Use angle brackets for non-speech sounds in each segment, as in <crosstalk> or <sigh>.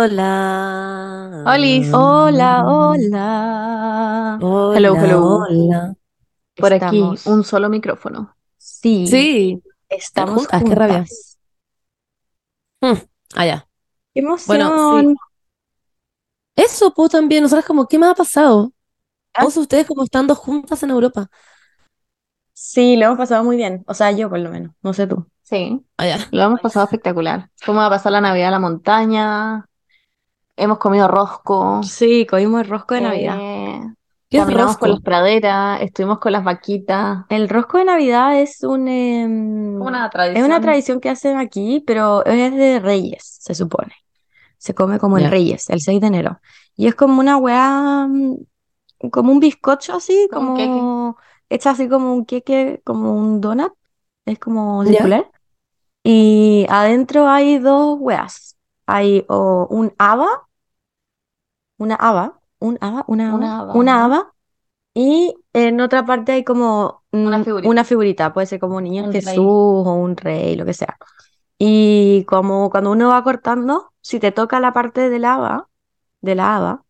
Hola. Olis. Hola, hola. Hola, Hello, hello. hola. Por aquí, un solo micrófono. Sí, Sí. estamos juntas, qué rabia. Ah, ya. ¡Qué Bueno, emoción! Eso, pues también. Nosotras como, ¿qué me ha pasado? Ah. Todos ustedes como estando juntas en Europa. Sí, lo hemos pasado muy bien. O sea, yo por lo menos. No sé tú. Sí, Ah, ya. lo hemos pasado espectacular. Fuimos a pasar la Navidad a la montaña. Hemos comido rosco. Sí, comimos el rosco de Navidad. eh, ¿Qué es caminamos rosco? por las praderas. Estuvimos con las vaquitas. El rosco de Navidad es un, em, una es tradición. una tradición que hacen aquí, pero es de Reyes, se supone. Se come como en Ya. Reyes, el 6 de enero. Y es como una weá, mm, como un bizcocho así, Como como hecha así como un queque, como un donut. Es como circular. Y adentro hay dos weas. Hay o un haba, una haba, un haba, una Una haba, una haba. Y en otra parte hay como Una mm, figurita. una figurita, puede ser como un niño Un rey. Jesús o un rey, lo que sea. Y como cuando uno va cortando, si te toca la parte del haba, de la haba,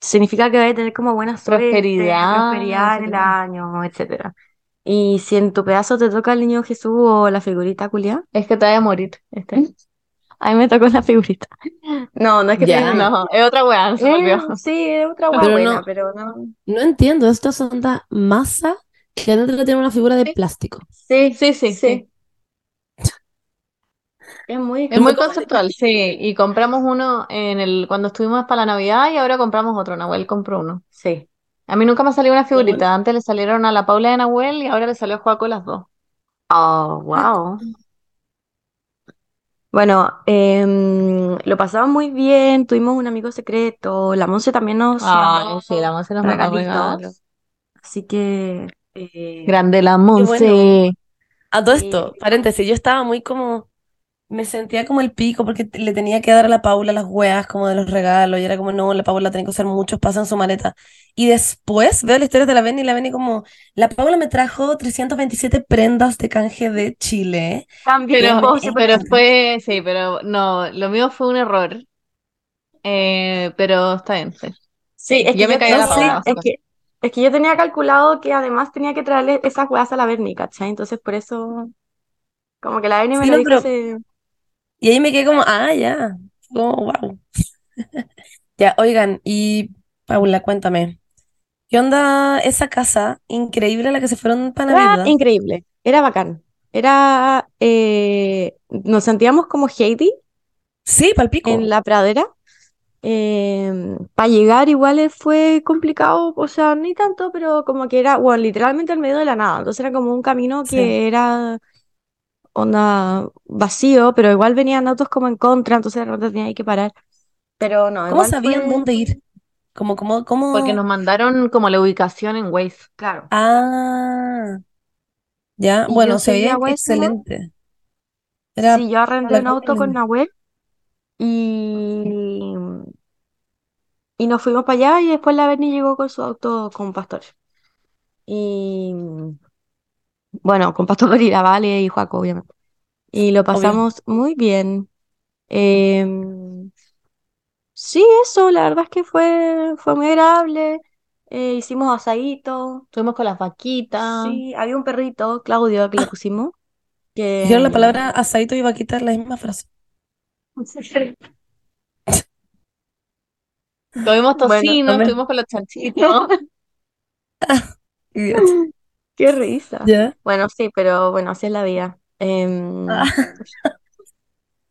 significa que vas a tener como buena suerte, Prosperidad, prosperidad en el año, etcétera. Y si en tu pedazo te toca el niño Jesús o la figurita culia, Es que te vaya a morir. Este. A mí me tocó la figurita. No, no es que diga, No, es otra weá, se Eh, sí, es otra Pero buena, no- pero no. No entiendo. Esto es onda masa que adentro tiene una figura de plástico. Sí, Sí, sí, sí. Es muy Es muy conceptual, sí. Y compramos uno en el, cuando estuvimos para la Navidad y ahora compramos otro. Nahuel compró uno. Sí. A mí nunca me salió una figurita. Antes le salieron a la Paula de Nahuel y ahora le salió a Joaco las dos. Oh, wow. Bueno, em, lo pasamos muy bien, tuvimos un amigo secreto, la Monse también nos mandó sí, la Monse nos mandó regalitos, regalos. así que eh, Grande la Monse. bueno. A todo Sí. esto, paréntesis, yo estaba muy como, me sentía como el pico porque le tenía que dar a la Paula las weas como de los regalos y era como, no, la Paula tiene que usar muchos pasos en su maleta. Y después veo la historia de la Beni y la Beni como, la Paula me trajo 327 prendas de canje de Chile. también Pero, vos siempre- pero fue, sí, pero no, lo mío fue un error. Eh, pero está bien, sí. Sí, es que yo me yo caí la sí, Paula, es que, es que yo tenía calculado que además tenía que traerle esas weas a la Berni, ¿cachai? Entonces por eso, como que la Berni me Sí, lo no, dijo pero- Y ahí me quedé como, ah, ya, como, wow. <laughs> Ya, oigan, y Paula, cuéntame, ¿qué onda esa casa increíble a la que se fueron para Navidad? increíble, era bacán. Era, eh, nos sentíamos como Heidi Sí, palpico. en la pradera. para llegar igual fue complicado, o sea, ni tanto, pero como que era, bueno, literalmente al medio de la nada. Entonces era como un camino Sí. que era onda vacío, pero igual venían autos como en contra, entonces de repente tenía que parar. Pero no, ¿Cómo igual sabían fue- dónde ir? Como, como, cómo? Porque nos mandaron como la ubicación en Waze. Claro. Ah, ya, Y bueno, se veía excelente. Era Sí, yo arrendé un auto con. Nahuel y, y nos fuimos para allá y después la Berni llegó con su auto con Pastor. Y bueno, con Pastor y la Vale y Joaco, obviamente. Y lo pasamos muy bien. Em, sí, eso, la verdad es que fue, fue muy agradable. Eh, hicimos asadito. Estuvimos con las vaquitas. Sí, había un perrito, Claudio, que le pusimos. Que, Dijeron la palabra asadito y vaquita en la misma frase. <laughs> Comimos tocino, también. estuvimos con los chanchitos. <laughs> <laughs> Idiota. Qué risa. ¿Ya? Bueno, sí, pero bueno, así es la vida. Em, Ah.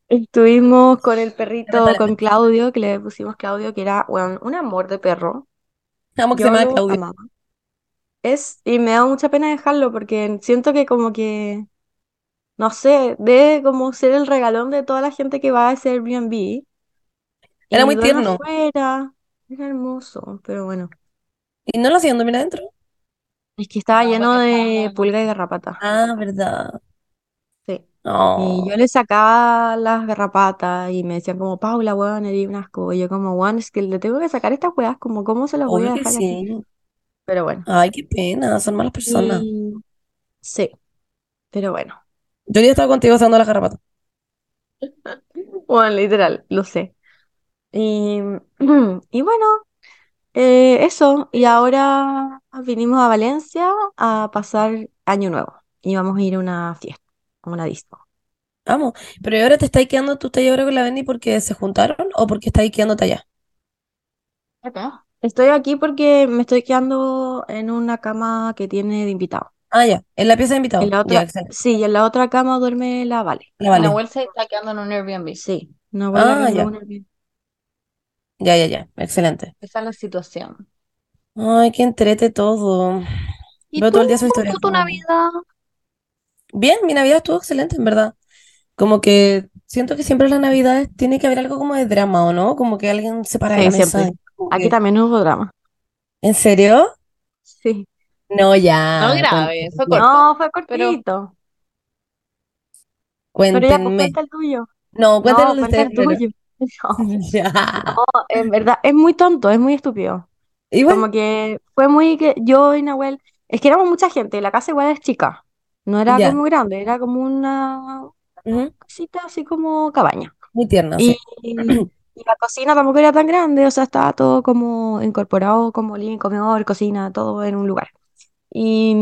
estuvimos con el perrito, Dale, con Claudio, que le pusimos Claudio, que era, bueno, un amor de perro. Amo que Yo se llama lo amaba. Es, y me da mucha pena dejarlo porque siento que como que, no sé, debe como ser el regalón de toda la gente que va a ese Airbnb. Era Y muy duerme tierno. afuera. Era hermoso, pero bueno. ¿Y no lo hacían dormir adentro? Es que estaba No, lleno de pulga y garrapata. Ah, verdad. Sí. No. Y yo le sacaba las garrapatas y me decían como, Paula, weón, eres un asco. Y yo como, weón, es que le tengo que sacar estas weas, como, ¿cómo se las voy a Obvio que dejar aquí? sí. Pero bueno. Ay, qué pena, son malas personas. Y... Sí, pero bueno. Yo ya estaba contigo usando las garrapatas. <laughs> Bueno, literal, lo sé. Y, <clears throat> y bueno, eh, eso. Y ahora vinimos a Valencia a pasar Año Nuevo. Y vamos a ir a una fiesta, a una disco. Vamos. Pero ¿y ahora te estáis quedando, tú estás ahora con la Benny porque se juntaron o porque estáis quedándote allá? Acá. Estoy aquí porque me estoy quedando en una cama que tiene de invitado. Ah, ya. En la pieza de En invitados. la Ya, otra, excelente. sí, y en la otra cama duerme la Vale. La vale. Nahuel se está quedando en un Airbnb. Sí, no vuelve a Ah, un Airbnb. Ya, ya, ya. Excelente. Esa es la situación. Ay, qué entrete todo. ¿Y Veo todo el tú, día su historia. tu Navidad? Bien, mi Navidad estuvo excelente, en verdad. Como que siento que siempre en las Navidades tiene que haber algo como de drama, ¿o no? Como que alguien se para de Sí, la mesa. siempre. y como Aquí que- también hubo drama. ¿En serio? Sí. No, ya. No grave, fue cuéntenme. corto. No, fue pero- cortito. Pero ya, pues Cuéntenme. cuenta el tuyo. No, No, de cuenta ustedes el primero. tuyo. <laughs> No, <laughs> Ya. en verdad, es muy tonto, es muy estúpido. Igual. Como que fue muy que yo y Nahuel, es que éramos mucha gente, y la casa igual es chica. No era como grande, era como una Ujú. casita así como cabaña. Muy tierna, Y, sí. y la cocina tampoco era tan grande, o sea, estaba todo como incorporado, como living, comedor, cocina, todo en un lugar. Y,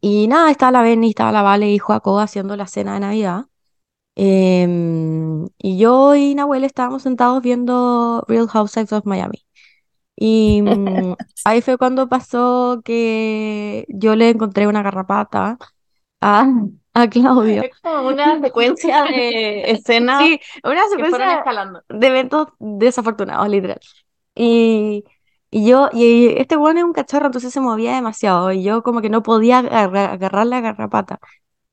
y nada, estaba la Benny, estaba la Vale y Joaco haciendo la cena de Navidad. Em, y yo y Nahuel estábamos sentados viendo Real Housewives of Miami. Y mm, <laughs> ahí fue cuando pasó que yo le encontré una garrapata a, <laughs> a Claudio. Es como una secuencia de escenas Sí, una secuencia de eventos desafortunados, literal. Y, y yo, y este bueno es un cachorro, entonces se movía demasiado y yo como que no podía agarrar, agarrar la garrapata.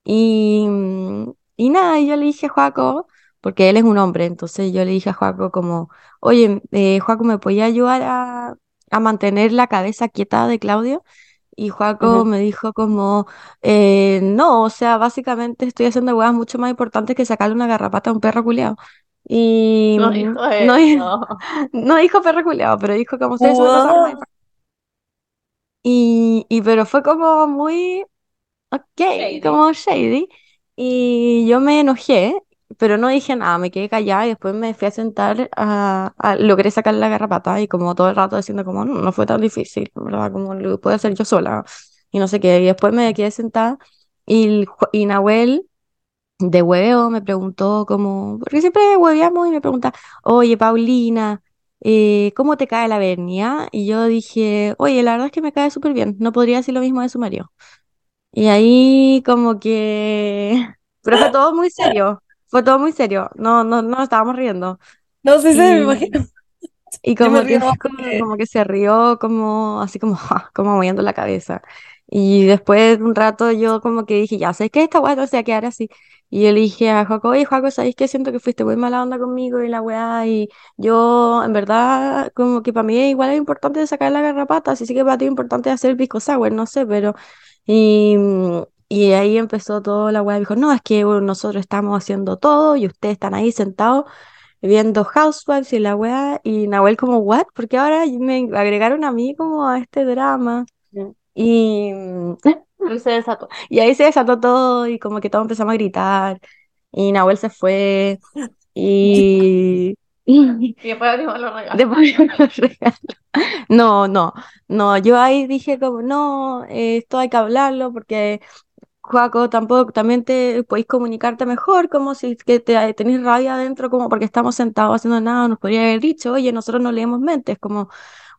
Y, mm, y nada, y yo le dije a Joaco, porque él es un hombre, entonces yo le dije a Joaco como, oye, eh, Joaco, ¿me podía ayudar a, a mantener la cabeza quieta de Claudio? Y Joaco me dijo como, eh, no, o sea, básicamente estoy haciendo huevas mucho más importantes que sacarle una garrapata a un perro culiao. Y No mm, dijo <laughs> no, <laughs> no dijo perro culiao, pero dijo como más importantes. Y, y pero fue como muy, ok, Shady. como shady. Y yo me enojé, pero no dije nada, me quedé callada y después me fui a sentar a, a- logré sacar la garrapata y como todo el rato diciendo como no, no fue tan difícil, ¿verdad? Como lo puedo hacer yo sola y no sé qué. Y después me quedé sentada y, y Nahuel de hueveo me preguntó como, porque siempre hueveamos y me pregunta, oye Paulina, eh, ¿cómo te cae la vernia? Y yo dije, oye, la verdad es que me cae súper bien, no podría decir lo mismo de su marido. Y ahí como que... <laughs> Pero fue todo muy serio, fue todo muy serio, no, no, no estábamos riendo. No sé, me Y, imagino. y me como que como, como que se rió, como así como, ja, <laughs> como moviendo la cabeza. Y después de un rato yo como que dije, ya, ¿sabes qué? Esta weá no se va a quedar así. Y yo le dije a Joaco, oye, Joaco, ¿sabes qué? Siento que fuiste muy mala onda conmigo y la weá. Y yo, en verdad, como que para mí igual es importante sacar la garrapata. Así sí que para ti es importante hacer pisco sour, no sé, pero... Y, mm, y ahí empezó toda la weá. Dijo, no, es que bueno, nosotros estamos haciendo todo y ustedes están ahí sentados viendo Housewives y la weá. Y Nahuel como, ¿what? Porque ahora me agregaron a mí como a este drama. Y, mm, Él <laughs> se desató. y ahí se desató todo y como que todos empezamos a gritar. Y Nahuel se fue. <laughs> Y... <laughs> y después abrimos los regalos. después yo los regalos. No, no, no. Yo ahí dije como, no, esto hay que hablarlo porque... Joaco, tampoco, también te podéis comunicarte mejor, como si que te, tenéis rabia adentro, como porque estamos sentados haciendo nada, nos podría haber dicho, oye, nosotros no leemos mentes, como,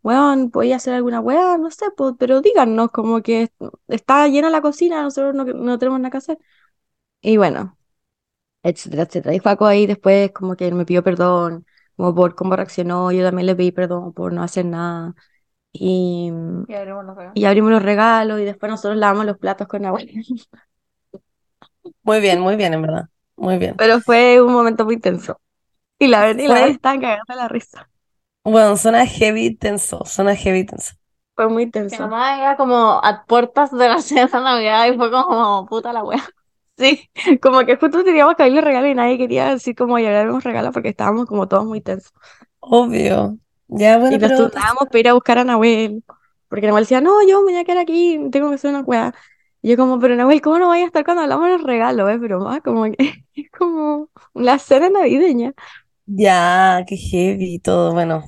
weón, podía hacer alguna weá, no sé, pues, pero díganos, como que está llena la cocina, nosotros no, no tenemos nada que hacer. Y bueno, etcétera, etcétera. Y Joaco ahí después como que me pidió perdón, como por cómo reaccionó, yo también le pedí perdón por no hacer nada. Y, Y abrimos los regalos. y abrimos los regalos y después nosotros lavamos los platos con agua. Muy bien, muy bien, en verdad. Muy bien. Pero fue un momento muy tenso. Y la verdad, y la estaban cagando la risa. bueno, suena heavy tenso, suena heavy tenso. Fue muy Mi tenso. mamá era como a puertas de la <laughs> cena de Navidad y fue como puta la wea. Sí, <laughs> como que justo teníamos que abrir los regalos y nadie quería decir como llevar los regalos porque estábamos como todos muy tensos. Obvio. Ya, Y bueno, nos pero turnábamos para ir a buscar a Nahuel. Porque Nahuel decía, no, yo me voy a quedar aquí, tengo que hacer una weá. Y yo como, pero Nahuel, ¿cómo no vaya a estar cuando hablamos de los regalos? Es broma, como que <laughs> es como la cena navideña. Ya, qué heavy todo, bueno.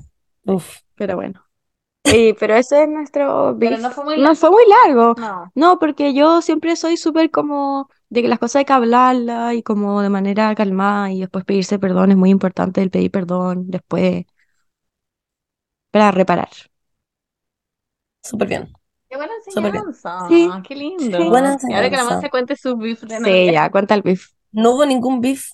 Uf. Pero bueno. Y, pero ese es nuestro Pero beef. no fue muy No largo. fue muy largo. No. No, porque yo siempre soy súper como de que las cosas hay que hablarlas y como de manera calmada y después pedirse perdón. Es muy importante el pedir perdón después para reparar. Súper bien. Qué buena enseñanza. Sí. Qué lindo. Sí. Buena Y ahora que la enseñanza. Monse cuente sus beef de Sí, ya, cuenta el beef. No hubo ningún beef.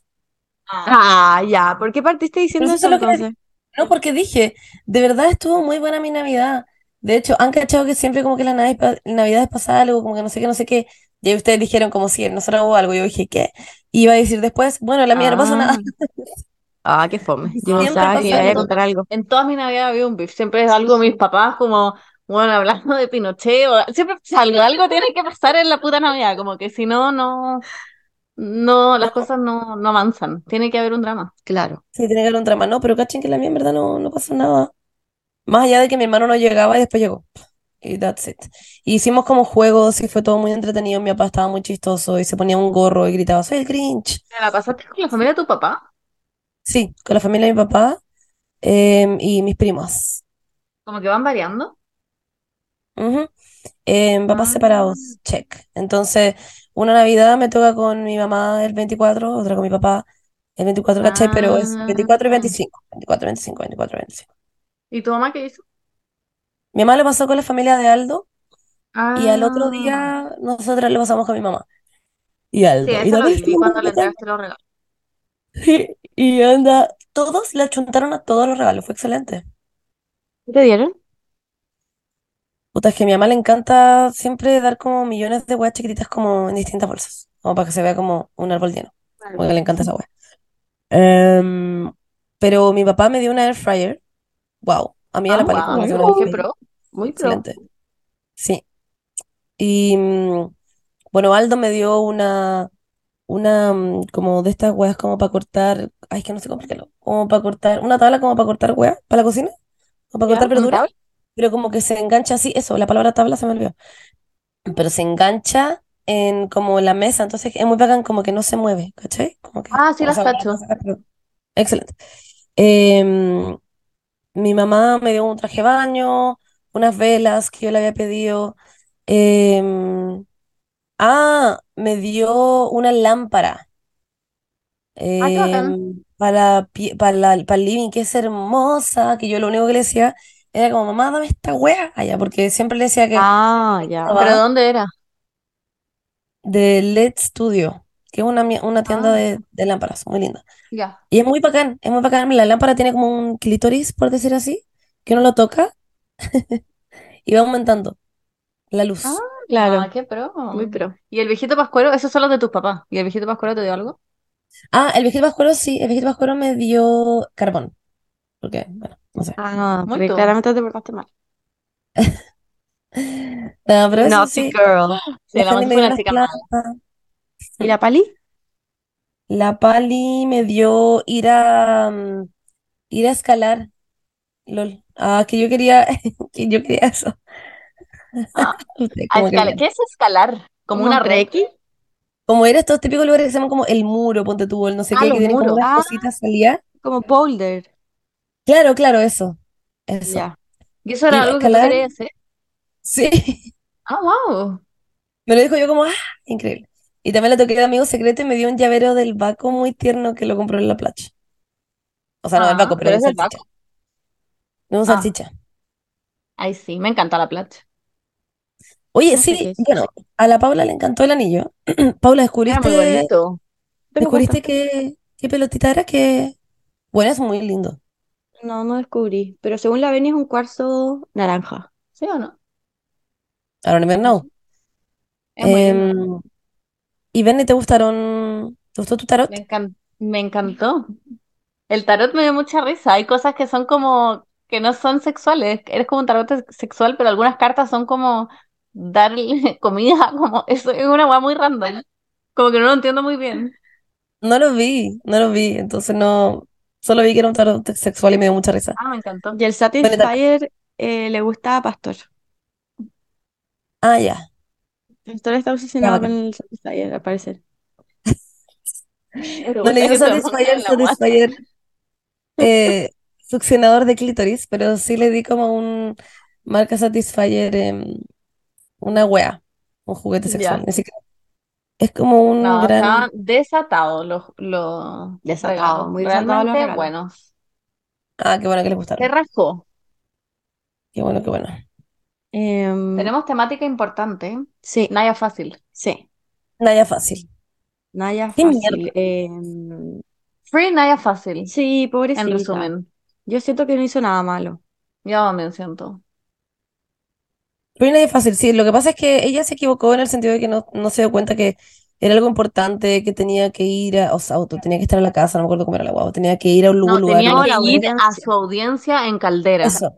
Ah. Ah, ya. ¿Por qué partiste diciendo Pero eso eso entonces? No, porque dije, de verdad estuvo muy buena mi Navidad. De hecho, han cachado que siempre como que las navidades, navidades pasa algo, como que no sé qué, no sé qué. Y ahí ustedes dijeron como si nosotros hubo algo. Yo dije, ¿qué? Y iba a decir después, bueno, la mía no pasó nada. Ah, qué fome. <laughs> Yo pensaba pasa que iba a contar algo. En todas mis navidades había un beef. Siempre es algo mis papás como, bueno, hablando de Pinochet. o- siempre algo. Algo tiene que pasar en la puta Navidad. Como que si no, no, no, las cosas no, no avanzan. Tiene que haber un drama. Claro. Sí, tiene que haber un drama. No, pero cachen que la mía en verdad no, no pasó nada. Más allá de que mi hermano no llegaba y después llegó. Y that's it. Y hicimos como juegos y fue todo muy entretenido. Mi papá estaba muy chistoso y se ponía un gorro y gritaba, soy el Grinch. ¿Te la pasaste con la familia de tu papá? Sí, con la familia de mi papá em, y mis primos. Como que van variando. Em, papás Ah. separados, check. Entonces, una Navidad me toca con mi mamá el 24, otra con mi papá el 24, ¿cachai? Pero es 24 y Ah. 25. 24, 25, 24, 25. ¿Y tu mamá qué hizo? Mi mamá lo pasó con la familia de Aldo y al otro Ah. día nosotras lo pasamos con mi mamá. Y Aldo. Sí, Y lo vi, cuando le entregaste los regalos. Y anda, todos le achuntaron a todos los regalos, fue excelente. ¿Qué te dieron? Puta, es que a mi mamá le encanta siempre dar como millones de weas chiquititas como en distintas bolsas, como para que se vea como un árbol lleno. Como que le encanta esa wea. <laughs> Em, pero mi papá me dio una air fryer. Wow. A mí y a Ah, la Pali como wow, dio una qué pro, muy pro. Excelente. Sí. Y mm, bueno, Aldo me dio una, una mm, como de estas weas como para cortar. Ay, es que no sé cómo explicarlo. Como para cortar, una tabla como para cortar weas para la cocina. Como para cortar ¿Una verduras. Pero como que se engancha así, eso, la palabra tabla se me olvidó. Pero se engancha en como la mesa, entonces es muy bacán, como que no se mueve, ¿cachai? Como que, Ah, sí las cacho. Excelente. Em, mi mamá me dio un traje de baño, unas velas que yo le había pedido. Em, ah, me dio una lámpara Ah, qué bacán. em, para, para, la- para el living, que es hermosa, que yo lo único que le decía era como, mamá, dame esta wea allá, porque siempre le decía que Ah, ya. estaba ¿Pero dónde era? de LED Studio, que es una, mi- una tienda Ah, de, de lámparas, muy linda. ya. Y es muy bacán, es muy bacán. La lámpara tiene como un clítoris, por decir así, que uno lo toca <laughs> y va aumentando la luz. Ah, Claro. qué pro. Muy pro. ¿Y el viejito pascuero? Esos son los de tus papás. ¿Y el viejito pascuero te dio algo? Ah, el viejito pascuero, sí, el viejito pascuero me dio carbón, porque, bueno, no sé. Ah, tú. claramente te portaste mal. <laughs> No, pero eso Naughty sí, girl. Sí, la una chica mala. ¿Y la Pali? La Pali me dio ir a, mm, ir a escalar, lol. Ah, que yo quería, <laughs> que yo quería eso. Ah, <laughs> Usted, a escalar. ¿Qué es escalar? Como ¿Como una trekking? Como era estos típicos lugares que se llaman como el muro, ponte tú, el no sé Ah, qué, que tienen como unas Ah, cositas salía. como boulder. Claro, claro, eso. Eso. Ya. ¿Y eso era algo que tú querías hacer? sí. Ah, wow. Me lo dijo yo como, ah, increíble. Y también le toqué de amigo secreto y me dio un llavero del Baco muy tierno que lo compró en la playa. O sea, no del Ah, Baco, pero pero de es salchicha. Baco. De un Ah, salchicha. ay, sí, me encanta la playa. Oye, No sé sí, bueno, a la Paula le encantó el anillo. <clears throat> Paula, Era muy ¿descubriste, bonito. Descubriste qué, qué pelotita era? Que, bueno, es muy lindo. No, no descubrí. Pero según la Beni es un cuarzo naranja. ¿Sí o no? I don't even know. Es muy lindo. Em, ¿y Benny, te gustaron, te gustó tu tarot? Me encan- me encantó. El tarot me dio mucha risa. Hay cosas que son como que no son sexuales. Eres como un tarot sexual, pero algunas cartas son como darle <laughs> comida, <laughs> como eso es una weá muy random. Como que no lo entiendo muy bien. No lo vi, no lo vi, entonces no, solo vi que era un tarot sexual y me dio mucha risa. Ah, me encantó. Y el Satisfyer eh, le gusta a Pastor. ah, ya, Pastor está ya, obsesionado con el Satisfyer, al parecer. <laughs> No le dio Satisfyer. Satisfyer. eh, succionador de clítoris, pero sí le di como un marca Satisfyer, em, una wea, un juguete sexual. Ya. Ni siquiera- Es como un No, gran... estaban desatados los, los Desatados, muy desatados los regalos. buenos. Ah, qué bueno que les Se gustaron. rascó. Qué bueno, qué bueno. Em, Tenemos temática importante. sí, Naya fácil. sí. Nada fácil. Naya Qué fácil. em, Free Naya fácil. sí, En pobrecita. resumen. Yo siento que no hizo nada malo. Yo también siento. Pero es fácil, sí. Lo que pasa es que ella se equivocó en el sentido de que no, no se dio cuenta que era algo importante, que tenía que ir a, o sea, auto, tenía que estar en la casa, no me acuerdo cómo era la guagua, tenía que ir a un No, lugar. tenía No, que la ir a su audiencia en Caldera. Eso,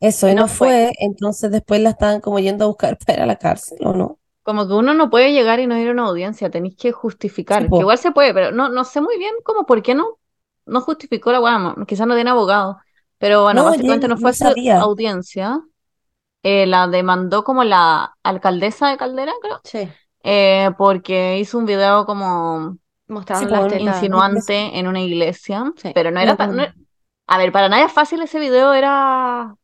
eso, y No no fue. fue, entonces después la estaban como yendo a buscar <laughs> para ir a la cárcel, ¿o no? Como que uno no puede llegar y no ir a una audiencia, tenéis que justificar. Sí, Que igual se puede, pero no, no sé muy bien cómo, por qué no, no justificó la weá. Quizás no tiene abogado. Pero bueno, No, básicamente no fue a su audiencia. Eh, la demandó como la alcaldesa de Caldera, creo. Sí. eh, porque hizo un video como Mostrando Sí, las insinuante en una iglesia. Sí. Pero no era, pa- no- A ver, para nadie es fácil ese video, era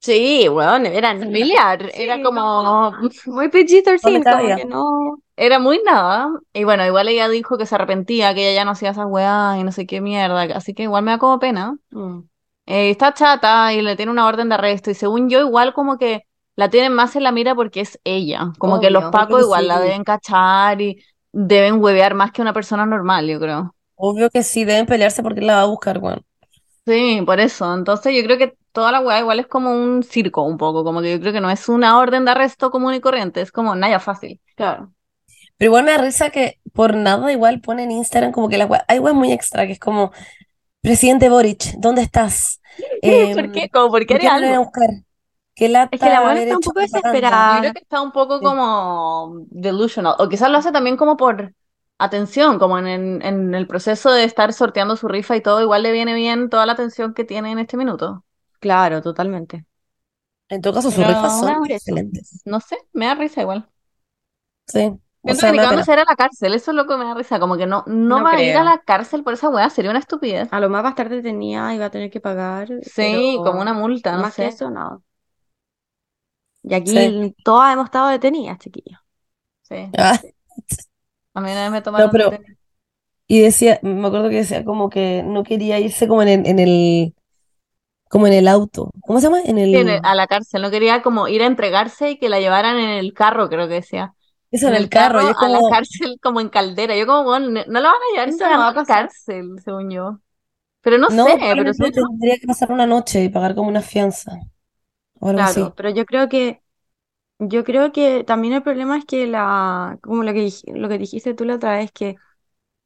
Sí, weón, eran familiar. <laughs> Sí, Era como. <laughs> muy PG-13, No le como que no. Era muy nada. Y bueno, igual ella dijo que se arrepentía, que ella ya no hacía esas weas y no sé qué mierda. Así que igual me da como pena. Mm. Eh, está chata y le tiene una orden de arresto. Y según yo, igual como que la tienen más en la mira porque es ella. Como que los pacos igual la deben cachar y deben huevear más que una persona normal, yo creo. Obvio que sí, deben pelearse porque la va a buscar, weón. Sí, por eso. Entonces yo creo que toda la wea igual es como un circo un poco. Como que yo creo que no es una orden de arresto común y corriente. Es como nada fácil. Claro. Pero igual me da risa que por nada igual pone en Instagram como que la wea- hay weas muy extra, que es como, presidente Boric, ¿dónde estás? <laughs> ¿Por Em, qué? Como, ¿por qué ¿por qué haría no le van a algo? buscar? Qué lata Es que la buena está un poco desesperada. Yo creo que está un poco Sí. como delusional, o quizás lo hace también como por atención, como en, en, en el proceso de estar sorteando su rifa y todo, igual le viene bien toda la atención que tiene en este minuto. Claro, totalmente. En todo caso, sus Pero rifas son excelentes. No sé, me da risa igual. Sí. O Siento sea, que ni ir a la cárcel, eso es lo que me da risa, como que no, no No va a ir a la cárcel por esa weá, sería una estupidez. A lo más va a estar detenida y va a tener que pagar, Sí, pero como una multa, no más que sé. eso, nada. Y aquí Sí. todas hemos estado detenidas, chiquillos. Sí. Ah, A mí una vez me tomaron pero- detenido. y decía, me acuerdo que decía como que no quería irse como en el, en el, como en el auto. ¿Cómo se llama? En el, Sí, en el- a la cárcel, no quería como ir a entregarse y que la llevaran en el carro, creo que decía. Eso en el carro. Es a la como, cárcel como en Caldera. Yo como, bueno, no la van a llevar Eso no va a pasar. cárcel, según yo. Pero no, no, sé, pero yo- tendría que pasar una noche y pagar como una fianza. O algo así. Claro, pero yo creo que yo creo que también el problema es que la como lo que dij- lo que dijiste tú la otra vez que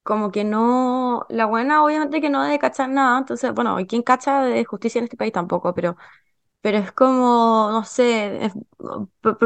como que no la buena obviamente que no debe cachar nada, entonces bueno, ¿y quién cacha de justicia en este país tampoco? Pero pero es como no sé, es-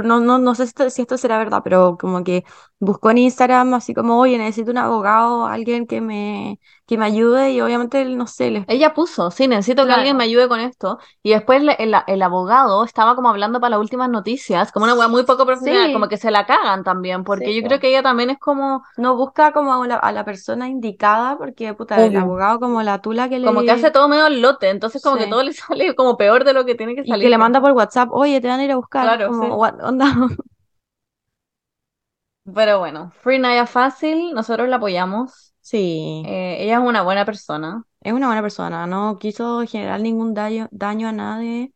no no no sé si esto, será verdad, pero como que buscó en Instagram así como, "Oye, necesito un abogado, alguien que me que me ayude" y obviamente no sé, les ella puso, sí, necesito que alguien me ayude con esto. Y después le- el, el abogado estaba como hablando para las últimas noticias, como una weá muy poco profesional, Sí. como que se la cagan también, porque Sí, yo creo que ella también es como, no busca como a la, a la persona indicada porque puta, el abogado como la tula que le como que hace todo medio lote, entonces como que todo le <laughs> sale como peor de lo que tiene que y salir. que le manda por WhatsApp, oye, te van a ir a buscar, Claro, como. "What- onda? Pero bueno, Free Naya Fácil, nosotros la apoyamos. Sí, Eh, ella es una buena persona. es una buena persona, no quiso generar ningún daño, daño a nadie.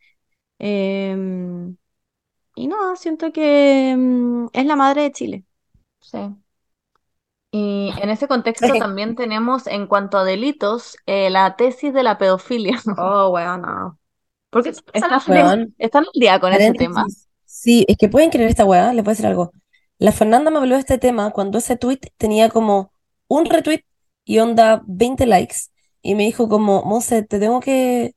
em, y no, siento que mm, es la madre de Chile. Sí. Y en ese contexto Sí. también tenemos, en cuanto a delitos, eh, la tesis de la pedofilia. <laughs> Oh, weón, no. ¿Por qué ¿Están al Weón. día, están al día con ese tema? Paréntesis. Sí, es que pueden creer esta weá, les voy a decir algo. La Fernanda me habló de este tema cuando ese tweet tenía como un retweet y onda 20 likes. Y me dijo como, Monse, te tengo que,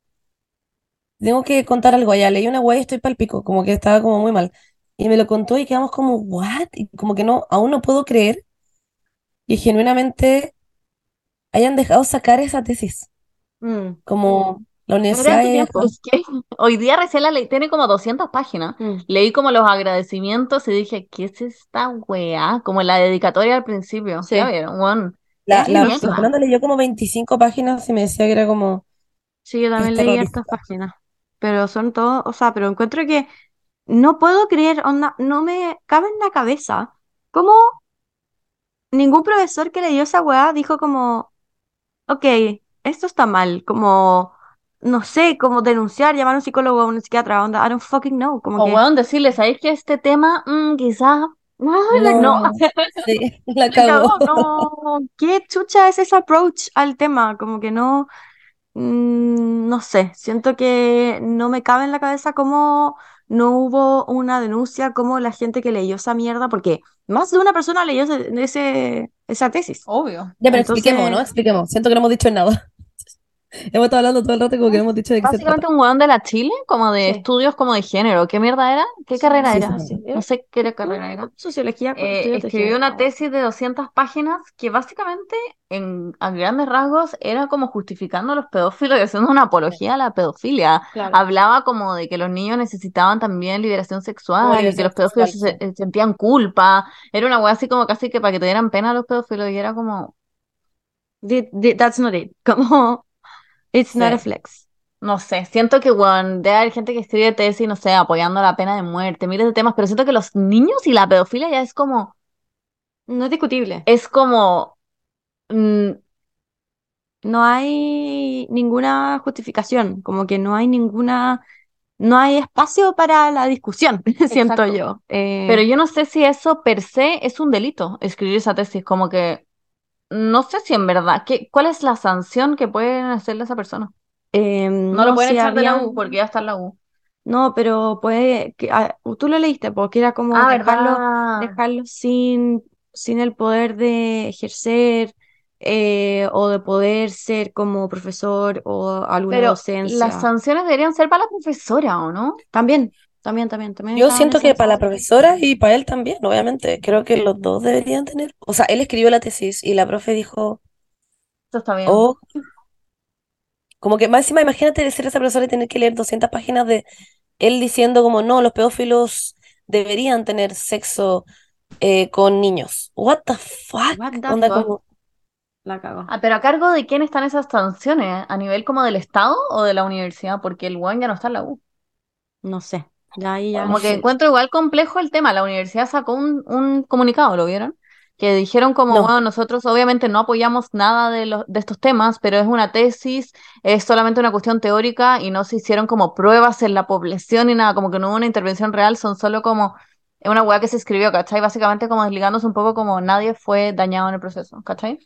tengo que contar algo allá. Leí una weá y estoy pal pico, como que estaba como muy mal. Y me lo contó y quedamos como, ¿what? Y como que no, aún no puedo creer que genuinamente hayan dejado sacar esa tesis. Mm, Como la universidad Es que <laughs> hoy día recién la leí, tiene como 200 páginas. mm. Leí como los agradecimientos y dije, ¿qué es esta weá? Como la dedicatoria al principio. Sí. La, la, la Fernanda leyó como 25 páginas y me decía que era como, Sí, yo también leí estas páginas. Pero son todos, o sea, pero encuentro que no puedo creer, onda, no me cabe en la cabeza cómo ningún profesor que leyó esa weá dijo como, ok, esto está mal, como, no sé, como denunciar, llamar a un psicólogo o a un psiquiatra, onda, I don't fucking know, como O que, weón, decirle, ¿sabéis que este tema mm, quizás... No, la- no. No, sí, <laughs> la <laughs> cagó. no, ¿qué chucha es ese approach al tema? Como que no, mm, no sé, siento que no me cabe en la cabeza cómo no hubo una denuncia, como la gente que leyó esa mierda, porque más de una persona leyó ese, ese- esa tesis. Obvio. Ya, pero Entonces- expliquemos, ¿no? Expliquemos. Siento que no hemos dicho nada. Hemos estado hablando todo el rato como que hemos dicho de qué se Básicamente un weón de la Chile, como de Sí. estudios como de género. ¿Qué mierda era? ¿Qué Sí, carrera sí, era? sí, sí. No sé qué era carrera era. Sociología, Eh, escribió una tesis de 200 páginas que básicamente, en, a grandes rasgos, era como justificando a los pedófilos y haciendo una apología a la pedofilia. Claro. Hablaba como de que los niños necesitaban también liberación sexual Como y que los pedófilos se, se sentían culpa. Era una wea así como casi que para que te dieran pena a los pedófilos y era como, that's not it. Como, it's not a flex. no sé, siento que, weón, debe haber gente que escribe tesis, no sé, apoyando la pena de muerte, miles de temas, pero siento que los niños y la pedofilia ya es como, No es discutible. es como, mm, No hay ninguna justificación, como que no hay ninguna, no hay espacio para la discusión, <laughs> siento yo. Eh, Pero yo no sé si eso per se es un delito, escribir esa tesis, como que no sé si en verdad, ¿qué, cuál es la sanción que pueden hacerle a esa persona? eh, No lo pueden si echar de la U porque ya está en la U. No, pero puede, que, ah, tú lo leíste, porque era como Ah, dejarlo, dejarlo sin, sin el poder de ejercer eh, o de poder ser como profesor o alguna Pero docencia. las sanciones deberían ser para la profesora, ¿o no? También, también, también, también Yo siento que para la profesora y para él también, obviamente. Creo que los dos deberían tener. O sea, él escribió la tesis y la profe dijo, Eso está bien. oh, como que más encima, imagínate ser esa profesora y tener que leer 200 páginas de él diciendo como no, los pedófilos deberían tener sexo eh, con niños. What the fuck? What the Onda fuck? como, La cagó. Ah, pero ¿a cargo de quién están esas sanciones? ¿A nivel como del Estado o de la universidad? Porque el weón ya no está en la U. No sé. Ya ahí ya Como que encuentro igual complejo el tema. La universidad sacó un, un comunicado, ¿lo vieron? Que dijeron como, No. bueno, nosotros obviamente no apoyamos nada de, los, de estos temas, pero es una tesis, es solamente una cuestión teórica y no se hicieron como pruebas en la población ni nada, como que no hubo una intervención real, son solo como es una weá que se escribió, ¿cachai? Básicamente como desligándose un poco como nadie fue dañado en el proceso, ¿cachai?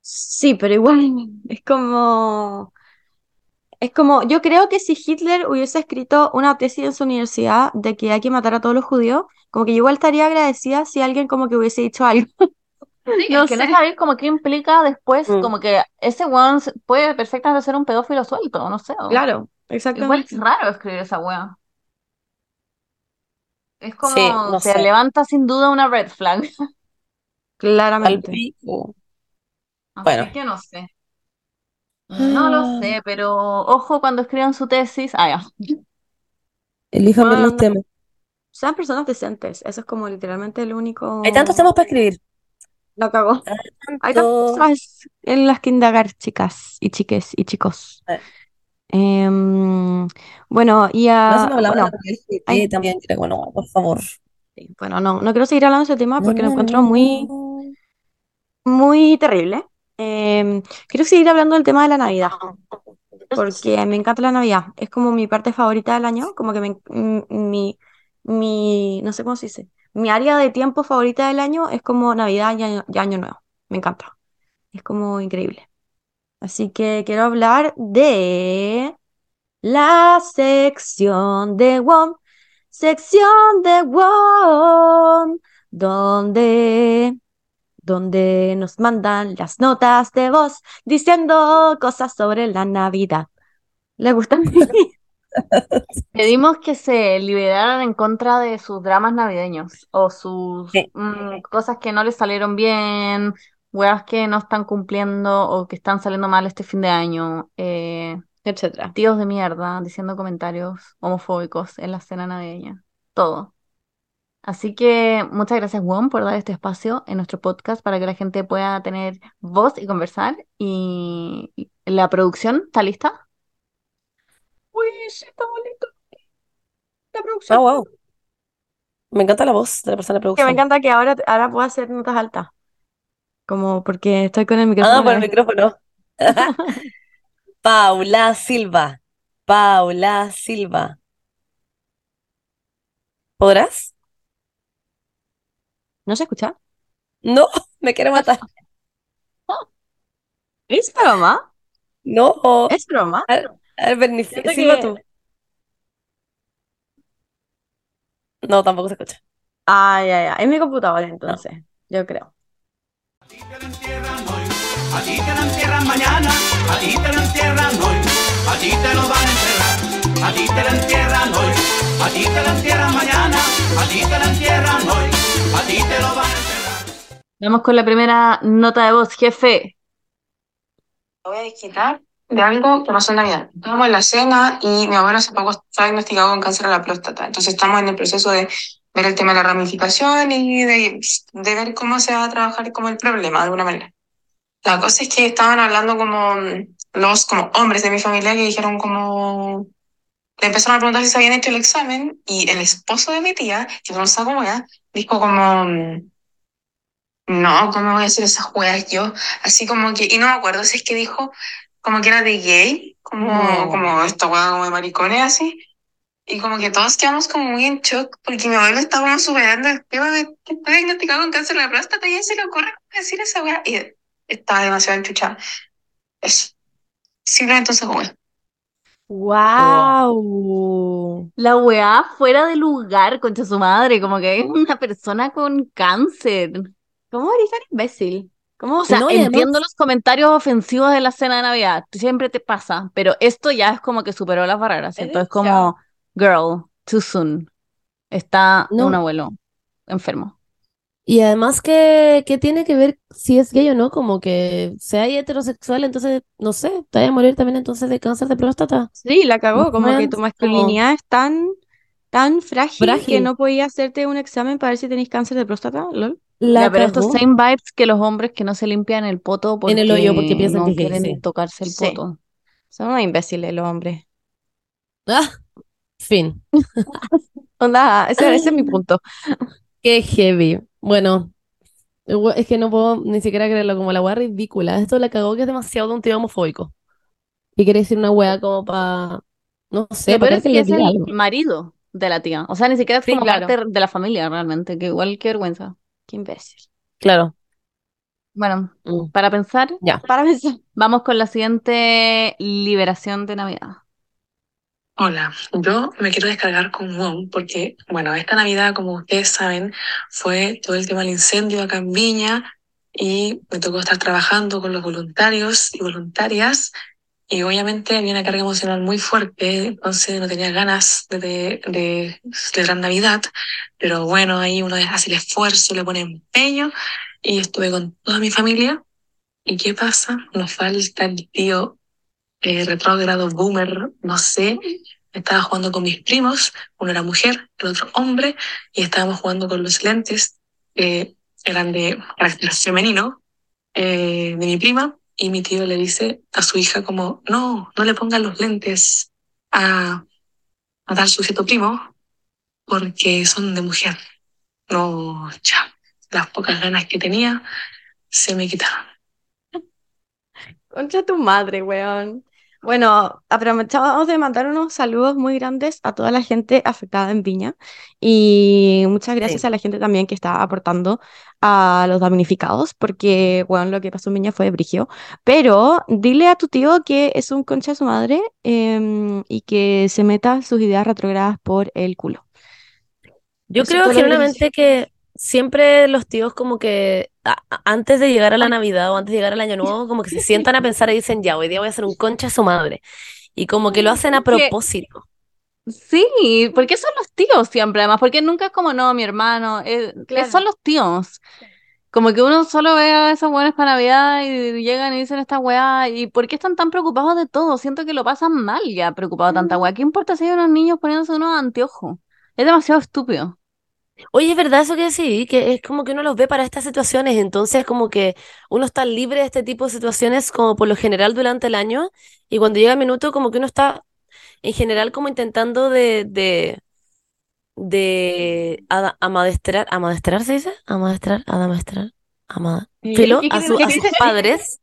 Sí, pero igual es como, es como, yo creo que si Hitler hubiese escrito una tesis en su universidad de que hay que matar a todos los judíos, como que yo igual estaría agradecida si alguien como que hubiese dicho algo. <laughs> No es que no sabéis como qué implica después, Mm. como que ese weón puede perfectamente ser un pedófilo suelto, no sé. o- Claro, Igual exactamente. es raro escribir esa weá. Es como, Sí, no se sé. levanta sin duda una red flag. al Claramente. pico. Así Bueno. que no sé. No lo Ah. sé, pero ojo cuando escriban su tesis. Ah, ya. Elijan los no- temas. Sean personas decentes, eso es como literalmente el único... Hay tantos temas para escribir. La cagó. Hay Tanto- tantas cosas en las que indagar, chicas y chiques y chicos. Eh. Em, bueno, y a, bueno, de hay- también, bueno, por favor. sí, bueno, no, no quiero seguir hablando de ese tema porque lo No, no, encuentro no, muy, no. muy terrible. Em, quiero seguir hablando del tema de la Navidad, porque me encanta la Navidad. Es como mi parte favorita del año, como que me, m- mi, mi, no sé cómo se dice, mi área de tiempo favorita del año es como Navidad y año, y año nuevo. Me encanta. Es como increíble. Así que quiero hablar de la sección de WOM, sección de WOM, donde, donde nos mandan las notas de voz diciendo cosas sobre la Navidad. ¿Le gustan? <laughs> Pedimos que se liberaran en contra de sus dramas navideños o sus Sí. mm, cosas que no les salieron bien, weas que no están cumpliendo o que están saliendo mal este fin de año. Eh, Etcétera. tíos de mierda diciendo comentarios homofóbicos en la cena navideña. Todo. Así que muchas gracias, Juan, por dar este espacio en nuestro podcast para que la gente pueda tener voz y conversar. Y la producción, ¿está lista? Uy, sí, está bonito. La Ah, producción. wow. Me encanta la voz de la persona de Que me producción. encanta que ahora, ahora puedo hacer notas altas. Como porque estoy con el micrófono. Ah, por el vez. micrófono. <laughs> Paula Silva. Paula Silva. ¿Podrás? ¿No se escucha? No, <laughs> me quiere matar. <laughs> ¿Es broma? No. ¿Es broma? A ver, a ver, Berni, Siento silba que- tú. No, tampoco se escucha. Ah, ya, ya. Es mi computadora entonces, yo creo. A ti te lo entierran hoy, a ti te lo entierran mañana, a ti te lo entierran hoy, a ti te lo van a enterrar, a ti te lo entierran hoy, a ti te lo entierran mañana, a ti te lo entierran hoy, a ti te lo van a enterrar. Vamos con la primera nota de voz, jefe. Me voy a desquitar de algo que pasó en Navidad. Estábamos en la cena y mi abuelo hace poco está diagnosticado con cáncer a la próstata. Entonces estamos en el proceso de ver el tema de la ramificación y de, de ver cómo se va a trabajar como el problema de alguna manera. La cosa es que estaban hablando como los como hombres de mi familia que dijeron como... Le empezaron a preguntar si se habían hecho el examen y el esposo de mi tía, que no sabe cómo era, dijo como... mm, No, ¿cómo voy a hacer esas juegas yo? Así como que, y no me acuerdo si es que dijo como que era de gay, como, No. como esta hueá como de maricones así. Y como que todos quedamos como muy en shock porque mi abuelo estaba como superando el tema de que está diagnosticado con cáncer de la próstata y a él se le ocurre decir esa weá. Y estaba demasiado enchuchada. Eso. Simplemente esa weá. ¡Wow! La weá fuera de lugar, concha su madre, como que es una persona con cáncer. ¿Cómo eres tan imbécil? ¿Cómo? O sea, No, además- entiendo los comentarios ofensivos de la cena de Navidad, siempre te pasa, pero esto ya es como que superó las barreras, ¿cierto? Es como, girl, too soon. Está No. un abuelo enfermo. Y además que, que tiene que ver si es gay o no, como que sea heterosexual, entonces, no sé, te vaya a morir también entonces de cáncer de próstata. Sí, la cagó, como que tu como- masculinidad es tan, tan frágil, que no podías hacerte un examen para ver si tenéis cáncer de próstata, lol. La Ya, pero estos same vibes que los hombres que no se limpian el poto En el hoyo porque porque piensan no que quieren sí. tocarse el Sí. poto. Son unos imbéciles los hombres. Ah, fin. <laughs> Onda, ese, ese es mi punto. Qué heavy. Bueno, es que no puedo ni siquiera creerlo, como la weá ridícula. Esto la cagó que es demasiado de un tío homofóbico. Y quiere decir una weá como para, no sé, peor es que es el algo. marido de la tía. O sea, ni siquiera es Sí, como claro. parte de la familia realmente, que igual qué vergüenza. Qué imbécil. Claro. Bueno, Mm. para pensar, Ya. Para pensar. <laughs> vamos con la siguiente liberación de Navidad. Hola, yo me quiero descargar con WOM porque, bueno, esta Navidad, como ustedes saben, fue todo el tema del incendio acá en Viña y me tocó estar trabajando con los voluntarios y voluntarias y obviamente había una carga emocional muy fuerte, entonces no tenía ganas de, de, de celebrar Navidad, pero bueno, ahí uno hace el esfuerzo, le pone empeño y estuve con toda mi familia. ¿Y qué pasa? Nos falta el tío eh, retrógrado, boomer, no sé. Estaba jugando con mis primos, uno era mujer, el otro hombre, y estábamos jugando con los lentes que eran de carácter femenino eh, de mi prima, y mi tío le dice a su hija como, no, no le pongan los lentes a, a tal sujeto primo, porque son de mujer. No, ya, las pocas ganas que tenía se me quitaron. Concha tu madre, weón. Bueno, aprovechamos de mandar unos saludos muy grandes a toda la gente afectada en Viña y muchas gracias Sí. a la gente también que está aportando a los damnificados porque, bueno, lo que pasó en Viña fue brigio. Pero dile a tu tío que es un concha de su madre em, y que se meta sus ideas retrógradas por el culo. Yo Eso creo genuinamente que siempre los tíos como que a- antes de llegar a la Navidad o antes de llegar al Año Nuevo, como que se <laughs> sientan a pensar y dicen, ya, hoy día voy a hacer un concha a su madre. Y como que lo hacen a propósito. Sí, porque son los tíos siempre, además, porque nunca es como, no, mi hermano, eh, Claro. son los tíos. Como que uno solo ve a esos buenos para Navidad y llegan y dicen esta weá, ¿y por qué están tan preocupados de todo? Siento que lo pasan mal ya, preocupados de tanta weá. ¿Qué importa si hay unos niños poniéndose unos anteojos? Es demasiado estúpido. Oye, es verdad eso que sí, que es como que uno los ve para estas situaciones, entonces como que uno está libre de este tipo de situaciones como por lo general durante el año y cuando llega el minuto como que uno está en general como intentando de, de, de ada- amadestrar, amadestrar se dice, amadestrar, adamestrar, ama- ¿Y filo, a, su- a sus padres,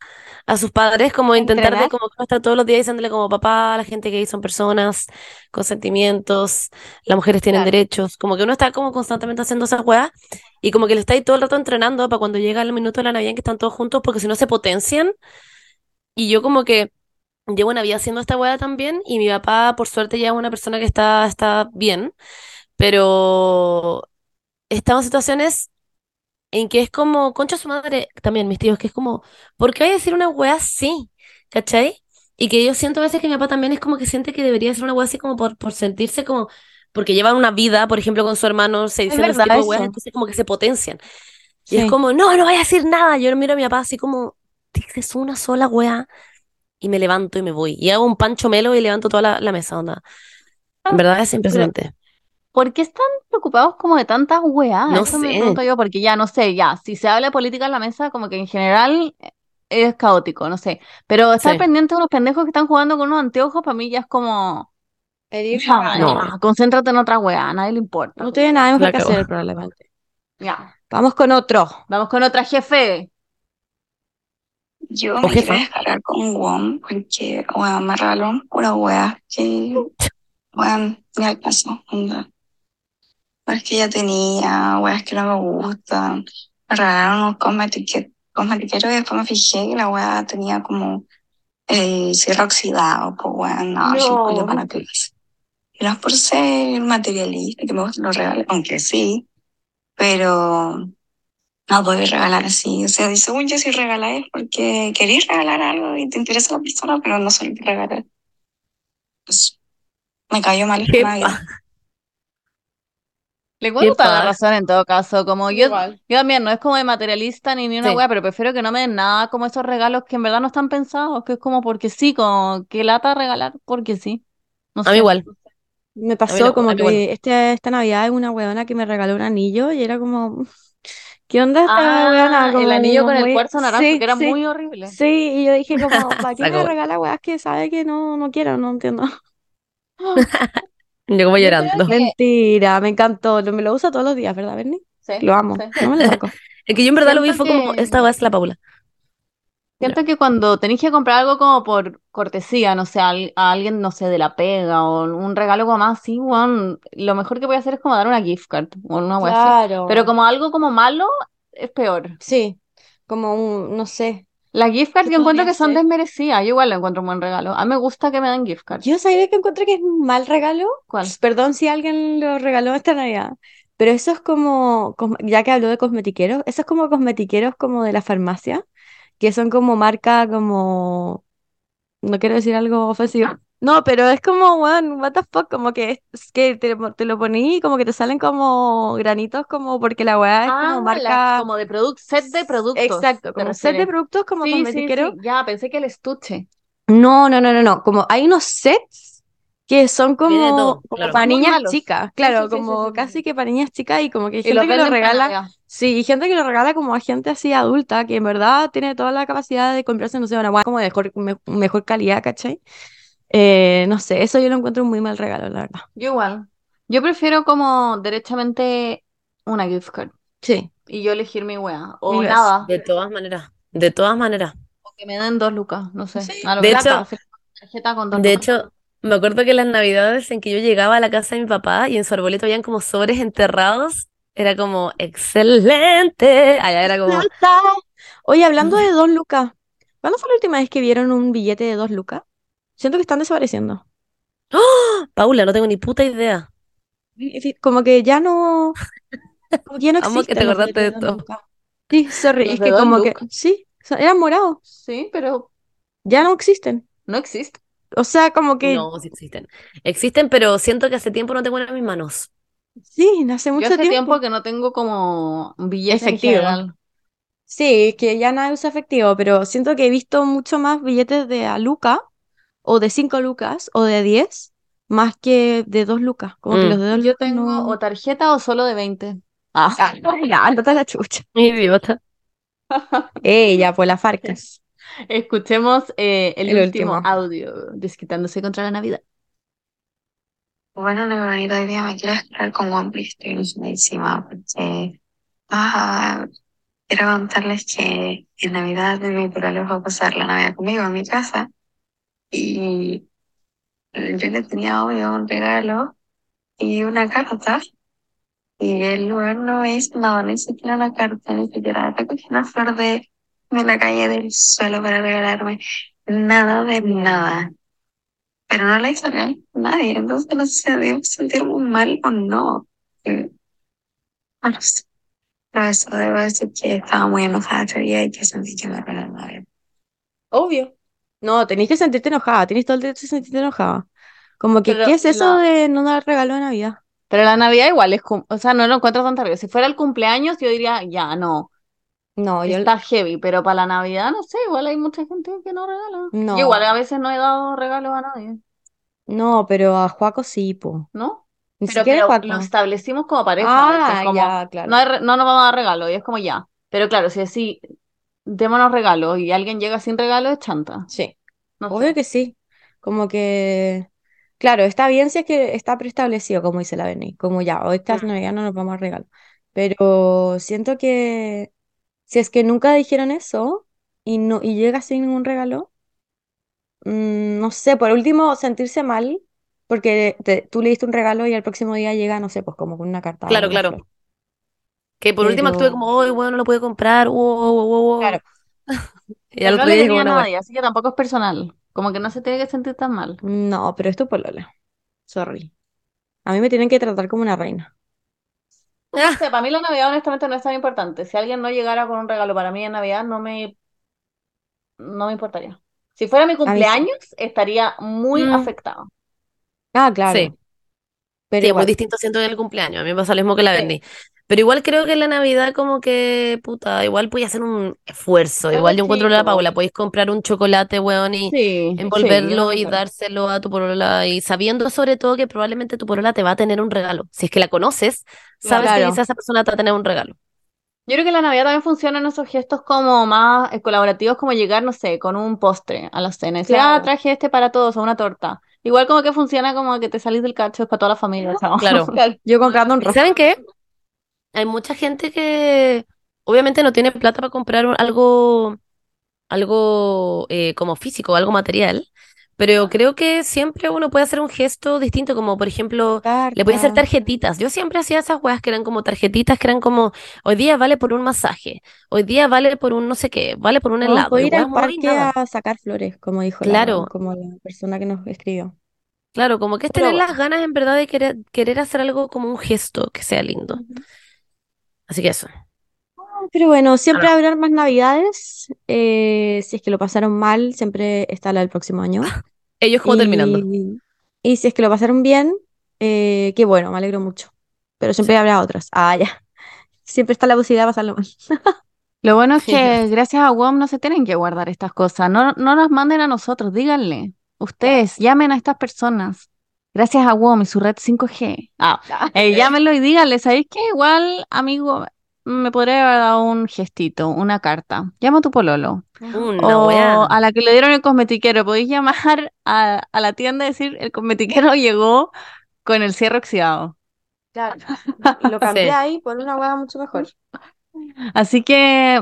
a sus padres como intentar de como está todos los días diciéndole como papá, la gente gay son personas con sentimientos, las mujeres tienen Claro. derechos, como que uno está como constantemente haciendo esas weas y como que le está ahí todo el rato entrenando para cuando llega el minuto de la Navidad en que están todos juntos porque si no se potencian. Y yo como que llevo una vida haciendo esta wea también y mi papá por suerte ya es una persona que está, está bien, pero estamos en situaciones en que es como, concha su madre, también mis tíos, que es como, ¿por qué hay que decir una wea así? ¿Cachai? Y que yo siento a veces que mi papá también es como que siente que debería ser una wea así como por, por sentirse como, porque llevan una vida, por ejemplo, con su hermano, se dicen ese tipo de weas, entonces como que se potencian. Y Sí. es como, no, no voy a decir nada. Yo miro a mi papá así como, dices una sola wea y me levanto y me voy. Y hago un pancho melo y levanto toda la, la mesa, onda. En verdad es impresionante. ¿Por qué están preocupados como de tantas weas? No Eso me sé. pregunto yo, porque ya no sé, ya, si se habla de política en la mesa, como que en general eh, es caótico, no sé. Pero estar Sí. pendiente de unos pendejos que están jugando con unos anteojos, para mí ya es como, ya, No. concéntrate en otra wea, a nadie le importa. No tiene nada mejor que hacer, probablemente. Ya, Vamos con otro. vamos con otra jefe. Yo me quiero descargar con WOM porque, weón, me regalaron pura wea que, weón, me alcanzó, onda. Weas que ya tenía, weas que no me gustan. Me regalaron unos cosmetiqueros, cosmetiqueros y después me fijé que la wea tenía como el cierre oxidado, pues weón, no, No. no. para la clase. Y no es por ser materialista, que me gustan los regalos, aunque sí, pero no voy a regalar así. O sea, según yo, si regaláis porque queréis regalar algo y te interesa la persona, pero no solo regalar. Pues, me cayó mal. Le la paz. razón en todo caso, como yo, Igual. yo también no es como de materialista ni, ni una Sí. wea, pero prefiero que no me den nada como esos regalos que en verdad no están pensados, que es como porque sí, como que lata regalar porque sí. No A mí sé. igual. Me pasó mí como que este, esta Navidad hay una weona que me regaló un anillo y era como, ¿qué onda esta Ah, weona? el Como anillo con el muy- cuarzo naranjo, Sí, que era sí, muy horrible. Sí, y yo dije como, <laughs> ¿para qué me regala weas que sabe que no, no quiero? No entiendo. <laughs> Yo como llorando. que- Mentira, me encantó. Lo- Me lo uso todos los días, ¿verdad, Bernie? Sí, Lo amo. sí. No me lo saco. <laughs> Es que yo en verdad lo vi fue como, esta wea es la Paula. Siento que cuando tenéis que comprar algo como por cortesía, no sé, a, al- a alguien, no sé, de la pega o un regalo como más así, weón, lo mejor que voy a hacer es como dar una gift card o una. Claro. Pero como algo como malo, es peor. Sí, como un, no sé. Las gift cards ¿Qué yo encuentro que son desmerecidas. Yo igual lo encuentro un buen regalo. A mí me gusta que me den gift cards. Yo sabía que encontré que es un mal regalo. ¿Cuál? Perdón si alguien lo regaló esta Navidad. Pero eso es como, ya que habló de cosmetiqueros, eso es como cosmetiqueros como de la farmacia, que son como marca como, no quiero decir algo ofensivo. No, pero es como, weón, what the fuck, como que es que te, lo- te lo poní y como que te salen como granitos, como porque la weá es Ah, como las- marca. como de productos, set de productos. Exacto, ¿te como set de productos como Sí, sí, sí. Ya, pensé que el estuche. No, no, no, no, no. Como hay unos sets que son como, todo, como claro. para niñas malos. chicas, claro, como casi que para niñas chicas y como que hay gente que lo venden para regala, sí, y gente que lo regala como a gente así adulta, que en verdad tiene toda la capacidad de comprarse, no sé, una guay como de mejor, me- mejor calidad, ¿cachai? Eh, no sé, eso yo lo encuentro un muy mal regalo, la verdad. Yo igual. Yo prefiero como derechamente una gift card. Sí, Y yo elegir mi wea. O Mil veces. nada. De todas maneras. De todas maneras. O que me den dos lucas. No sé. Sí. A lo De plata, hecho- tarjeta con dos De lucas. hecho, me acuerdo que las navidades en que yo llegaba a la casa de mi papá y en su arbolito habían como sobres enterrados, era como excelente. Allá era como, Oye, hablando de dos lucas, ¿cuándo fue la última vez que vieron un billete de dos lucas? Siento que están desapareciendo. Paula, no tengo ni puta idea. Como que ya no, como que ya no <laughs> Amo que te existen acordaste de esto. Sí, sorry, Los es que como que, sí, o sea, eran morados, Sí, pero ya no existen. no existe. O sea, como que, No, sí existen. Existen, pero siento que hace tiempo no tengo en mis manos. sí, hace Yo mucho hace tiempo. tiempo que no tengo como billetes Efectivo. Sí, que ya nadie usa efectivo, pero siento que he visto mucho más billetes de a luca, o de 5 lucas, o de 10, más que de 2 lucas. Como que Mm. los de 2 Yo tengo no... o tarjeta o solo de 20. Ah, Ah, ya, <laughs> ándate a la chucha. <laughs> Idiota. <laughs> Ella, pues las farcas. escuchemos eh, el, El último último. audio desquitándose contra la Navidad. Bueno, Neverita, hoy día me quiero descargar con One Piece, estoy ilusionadísima porque ah, quiero contarles que en Navidad mi les va a pasar la Navidad conmigo en mi casa y yo le tenía obvio un regalo y una carta y el lugar no es nada, ni siquiera una carta, ni siquiera recogí una flor de, de la calle del suelo para regalarme, nada de nada. Pero no la hizo real nadie, entonces no sé si debo sentir muy mal o no. Eh, No sé. Pero eso debo decir que estaba muy enojada ese día y que sentí que me regaló nadie. Obvio. No, tenéis que sentirte enojada, tenéis todo el derecho de sentirte enojada. Como que, Pero ¿qué es eso la- de no dar regalo de Navidad? Pero la Navidad igual es, o sea, no lo encuentro tan terrible. Si fuera el cumpleaños, yo diría, ya, no, No, yo está heavy, pero para la Navidad, no sé, igual hay mucha gente que no regala. No. Yo igual a veces no he dado regalos a nadie, no, pero a Juaco sí, po. ¿no? Ni Pero, siquiera pero lo establecimos como pareja, Ah. Como, ya, claro. no, hay no nos vamos a dar regalo, y es como ya. Pero claro, si así, démonos regalos y alguien llega sin regalo, es chanta. Sí, No obvio sé. que sí. Como que, claro, está bien si es que está preestablecido, como dice la Berni. Como ya, hoy esta Mm. Navidad no nos vamos a regalo. Pero siento que si es que nunca dijeron eso y no y llega sin ningún regalo, mm, no sé, por último sentirse mal porque te- tú le diste un regalo y al próximo día llega, no sé, pues como con una carta Claro, claro. flor. Que por último actúe Pero- como, oh, bueno, no lo puede comprar, wow, wow, wow, wow". Claro. <laughs> Y Pero al no otro le día wea. nadie, así que tampoco es personal. Como que no se tiene que sentir tan mal. No, pero es tu polola. Sorry. A mí me tienen que tratar como una reina. No sé, para mí la Navidad honestamente no es tan importante. Si alguien no llegara con un regalo para mí en Navidad, no me, no me importaría. Si fuera mi sí. cumpleaños, estaría muy Mm. afectado. Ah, claro. Sí. Pero Sí, es muy igual. distinto siento en el cumpleaños. A mí me pasa lo mismo que la Sí. Pero igual creo que en la Navidad como que, puta, igual podéis hacer un esfuerzo. Igual yo encuentro la. Paula, podéis comprar un chocolate, weón, y Sí, envolverlo y dárselo a tu polola y sabiendo sobre todo que probablemente tu polola te va a tener un regalo. Si es que la conoces, sabes que quizás esa persona te va a tener un regalo. Yo creo que la Navidad también funciona en esos gestos como más eh, colaborativos, como llegar, no sé, con un postre a la cena. Y decir, Claro. ah, traje este para todos, o una torta. Igual como que funciona como que te salís del cacho, es para toda la familia. chao. Claro. <laughs> Yo comprando un ¿Y rojo. saben qué? Hay mucha gente que obviamente no tiene plata para comprar algo, algo eh, como físico, algo material, pero creo que siempre uno puede hacer un gesto distinto, como por ejemplo, le puede hacer tarjetitas. Yo siempre hacía esas weas que eran como tarjetitas, que eran como, hoy día vale por un masaje, hoy día vale por un no sé qué, vale por un No, helado, puedo ir al parque a sacar flores, como dijo la, Claro. como la persona que nos escribió. Claro, como que es Pero tener las ganas en verdad de querer, querer hacer algo como un gesto que sea lindo. Así que eso. Pero bueno, siempre habrá más navidades. eh, si es que lo pasaron mal, siempre está la del próximo año. <laughs> Ellos como terminando. Y, si es que lo pasaron bien, eh, qué bueno, me alegro mucho. Pero siempre habrá otras. Ah, ya. <laughs> Siempre está la posibilidad de pasarlo mal. <laughs> Lo bueno es Sí. que gracias a WOM no se tienen que guardar estas cosas. No, no nos manden a nosotros, díganle. Ustedes, llamen a estas personas. Gracias a WOM y su red 5G. Ah, eh, llámenlo y díganle, ¿sabéis qué? Igual, amigo, me podría haber dado un gestito, una carta. Llama a tu pololo. Una O a la que le dieron el cosmetiquero. Podéis llamar a, a la tienda y decir, el cosmetiquero <laughs> llegó con el cierre oxidado. Claro. <laughs> Lo cambié Sí. ahí por una hueá mucho mejor. Así que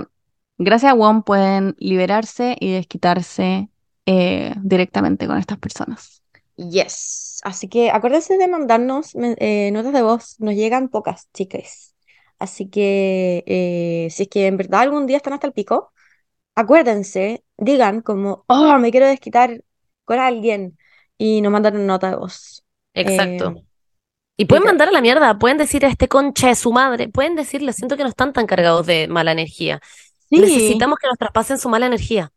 gracias a WOM pueden liberarse y desquitarse eh, directamente con estas personas. Yes. Así que acuérdense de mandarnos eh, notas de voz. Nos llegan pocas, chicas. Así que eh, si es que en verdad algún día están hasta el pico, acuérdense, digan como, oh, me quiero desquitar con alguien y nos mandan una nota de voz. Exacto. Eh, Y pueden mandar a la mierda, pueden decir a este concha de su madre, pueden decirle, siento que no están tan cargados de mala energía. sí, Necesitamos que nos traspasen su mala energía.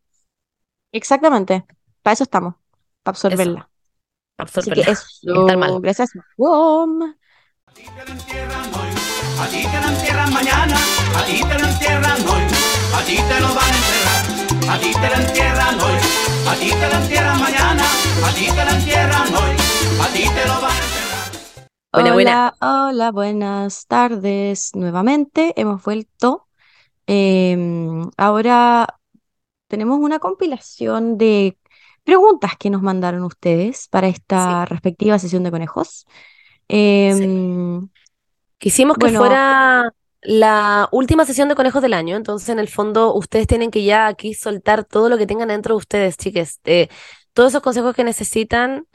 exactamente. Para eso estamos, para absorberla. Así que Absorberla. eso, Estar mal. gracias. WOM. A ti te lo entierran hoy, a ti te lo entierran mañana, a ti te lo entierran hoy, a ti te lo van a enterrar, a ti te lo entierran hoy, a ti te lo entierran mañana, a ti te lo entierran hoy, a ti te lo van a enterrar. Buena, buena. Hola, hola, buenas tardes nuevamente. Hemos vuelto. Em, ahora tenemos una compilación de preguntas que nos mandaron ustedes para esta respectiva sesión de conejos. Em, Quisimos que bueno. fuera la última sesión de conejos del año, entonces en el fondo ustedes tienen que ya aquí soltar todo lo que tengan dentro de ustedes, chiques. Eh, todos esos consejos que necesitan,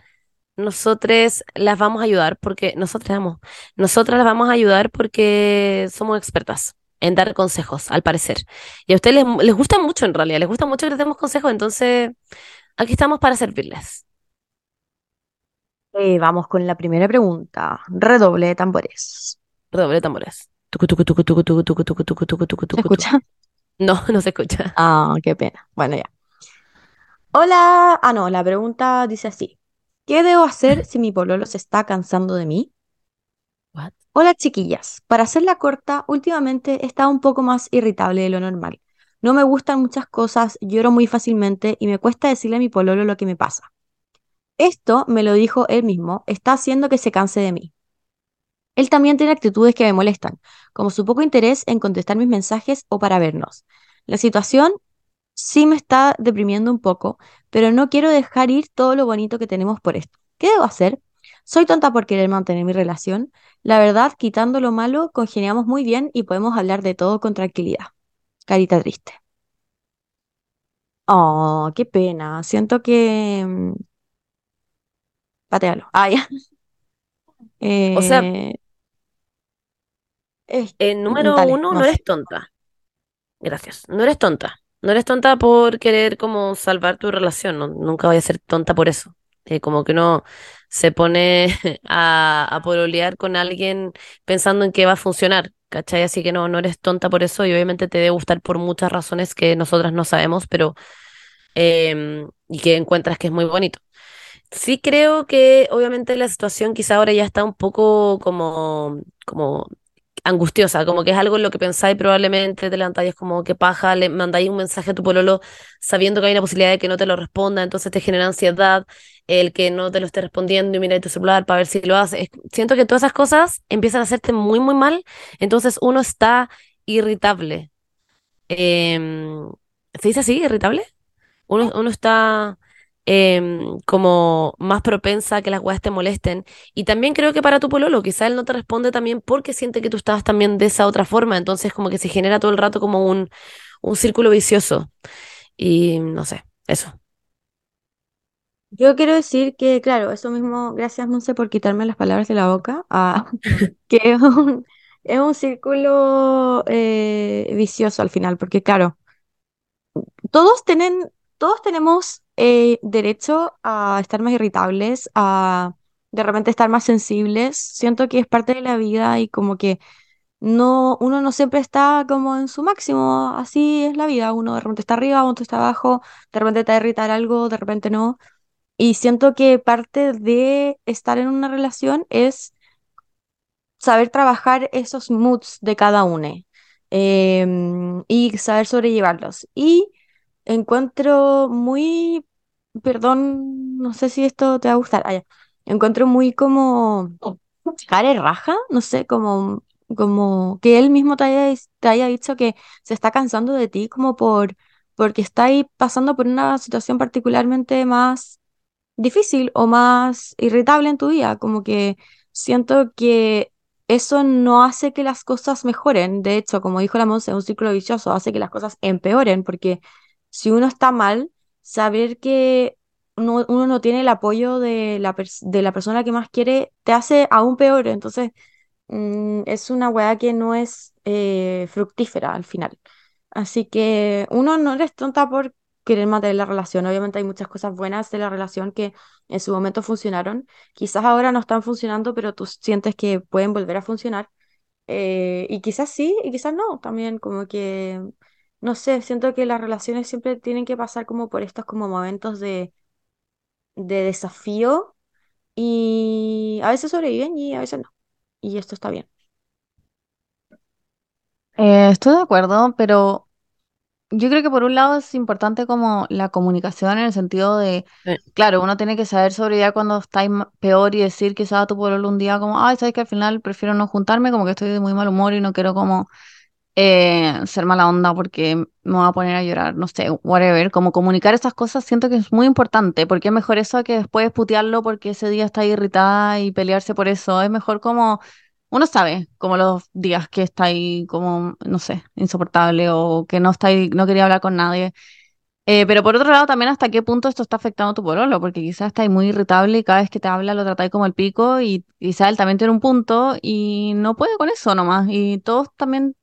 nosotros las vamos a ayudar porque nosotras vamos, nosotras las vamos a ayudar porque somos expertas en dar consejos, al parecer. Y a ustedes les, les gusta mucho en realidad, les gusta mucho que les demos consejos, entonces Aquí estamos para servirles. Eh, vamos con la primera pregunta. Redoble de tambores. Redoble de tambores. ¿Se escucha? No, no se escucha. Ah, qué pena. Bueno, ya. Hola. Ah, no, la pregunta dice así. ¿Qué debo hacer si mi pololo se está cansando de mí? What? Hola chiquillas, para hacerla corta, últimamente he un poco más irritable de lo normal. No me gustan muchas cosas, lloro muy fácilmente y me cuesta decirle a mi pololo lo que me pasa. Esto, me lo dijo él mismo, está haciendo que se canse de mí. Él también tiene actitudes que me molestan, como su poco interés en contestar mis mensajes o para vernos. La situación sí me está deprimiendo un poco, pero no quiero dejar ir todo lo bonito que tenemos por esto. ¿Qué debo hacer? Soy tonta por querer mantener mi relación. La verdad, quitando lo malo, congeniamos muy bien y podemos hablar de todo con tranquilidad. Carita triste. Oh, qué pena. Siento que... mm, Patealo. Ah, ya. <laughs> O sea- Eh, es- Eh, número dale, uno, no no sé. eres tonta. Gracias. No eres tonta. No eres tonta por querer como salvar tu relación. no- nunca voy a ser tonta por eso. Eh, como que uno se pone <laughs> a, a pololear con alguien pensando en que va a funcionar. ¿Cachai? Así que no, no eres tonta por eso y obviamente te debe gustar por muchas razones que nosotras no sabemos, pero em, y que encuentras que es muy bonito. Sí creo que obviamente la situación quizá ahora ya está un poco como, como angustiosa, como que es algo en lo que pensáis probablemente, te levantáis es como que paja, le mandáis un mensaje a tu pololo sabiendo que hay una posibilidad de que no te lo responda, entonces te genera ansiedad el que no te lo esté respondiendo y miráis tu celular para ver si lo hace. Siento que todas esas cosas empiezan a hacerte muy, muy mal, entonces uno está irritable. Em, ¿se dice así, irritable? Uno, uno está em, como más propensa a que las weas te molesten. Y también creo que para tu pololo, quizá él no te responde también porque siente que tú estás también de esa otra forma. Entonces como que se genera todo el rato como un, un círculo vicioso. Y no sé, eso. Yo quiero decir que, claro, eso mismo, gracias Monse por quitarme las palabras de la boca, ah, <laughs> que es un, es un círculo eh, vicioso al final, porque claro, todos tienen, todos tenemos eh, derecho a estar más irritables, a de repente estar más sensibles. Siento que es parte de la vida y como que no, uno no siempre está como en su máximo, así es la vida, uno de repente está arriba, otro está abajo, de repente te va a irritar algo, de repente no. Y siento que parte de estar en una relación es saber trabajar esos moods de cada uno em, y saber sobrellevarlos. Y encuentro muy, perdón, no sé si esto te va a gustar, ah. Encuentro muy como cara raja, no sé, como, como que él mismo te haya, te haya dicho que se está cansando de ti como por, porque está pasando por una situación particularmente más difícil o más irritable en tu vida, como que siento que eso no hace que las cosas mejoren, de hecho, como dijo la Monse, es un círculo vicioso, hace que las cosas empeoren, porque si uno está mal, saber que uno, no tiene el apoyo de la, de la persona que más quiere, te hace aún peor, entonces mm, es una weá que no es eh, fructífera al final. Así que uno no eres tonta por querer mantener la relación. Obviamente hay muchas cosas buenas de la relación que en su momento funcionaron. Quizás ahora no están funcionando, pero tú sientes que pueden volver a funcionar. Eh, y quizás sí, y quizás no. También como que, no sé, siento que las relaciones siempre tienen que pasar como por estos como momentos de, de desafío y a veces sobreviven y a veces no. Y esto está bien. Eh, estoy de acuerdo, pero yo creo que por un lado es importante como la comunicación en el sentido de, Sí. claro, uno tiene que saber sobrellevar cuando estáis peor y decir quizás a tu pololo un día como, ay, sabes que al final prefiero no juntarme, como que estoy de muy mal humor y no quiero como eh, ser mala onda porque me voy a poner a llorar, no sé, whatever. Como comunicar esas cosas siento que es muy importante, porque es mejor eso que después putearlo porque ese día está irritada y pelearse por eso. Es mejor como, uno sabe, como los días que está ahí como, no sé, insoportable o que no está ahí, no quería hablar con nadie. Eh, pero por otro lado, también hasta qué punto esto está afectando a tu pololo, porque quizás está ahí muy irritable y cada vez que te habla lo tratáis como el pico y quizás él también tiene un punto y no puede con eso nomás. Y todos también,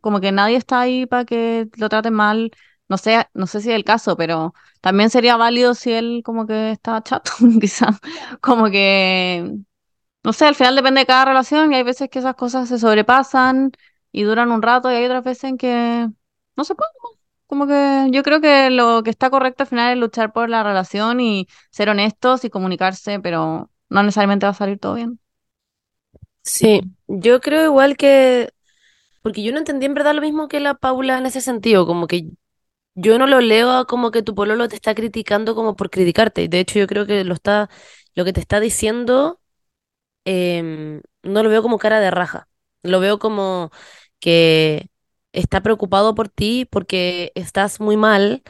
como que nadie está ahí para que lo traten mal. No sé, no sé si es el caso, pero también sería válido si él como que está chato, <laughs> quizás. Como que, no sé, al final depende de cada relación y hay veces que esas cosas se sobrepasan y duran un rato y hay otras veces en que no se puede. Como que yo creo que lo que está correcto al final es luchar por la relación y ser honestos y comunicarse, pero no necesariamente va a salir todo bien. Sí, yo creo igual que, porque yo no entendí en verdad lo mismo que la Paula en ese sentido, como que yo no lo leo como que tu pololo te está criticando como por criticarte. De hecho, yo creo que lo está, lo que te está diciendo, em, no lo veo como cara de raja. Lo veo como que está preocupado por ti porque estás muy mal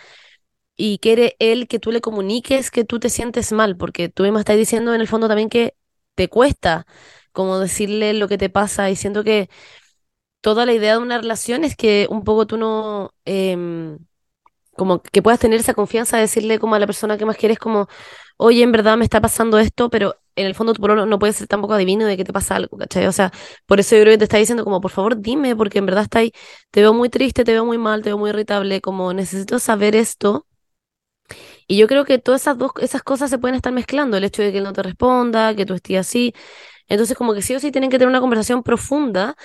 y quiere él que tú le comuniques que tú te sientes mal, porque tú misma estás diciendo en el fondo también que te cuesta como decirle lo que te pasa y siento que toda la idea de una relación es que un poco tú no, em, como que puedas tener esa confianza de decirle como a la persona que más quieres como, oye, en verdad me está pasando esto, pero en el fondo tu pololo no puede ser tampoco adivino de que te pasa algo, ¿cachai? O sea, por eso yo creo que te está diciendo como, por favor, dime, porque en verdad está ahí, te veo muy triste, te veo muy mal, te veo muy irritable, como necesito saber esto. Y yo creo que todas esas dos, esas cosas se pueden estar mezclando, el hecho de que él no te responda, que tú estés así. Entonces, como que sí o sí tienen que tener una conversación profunda.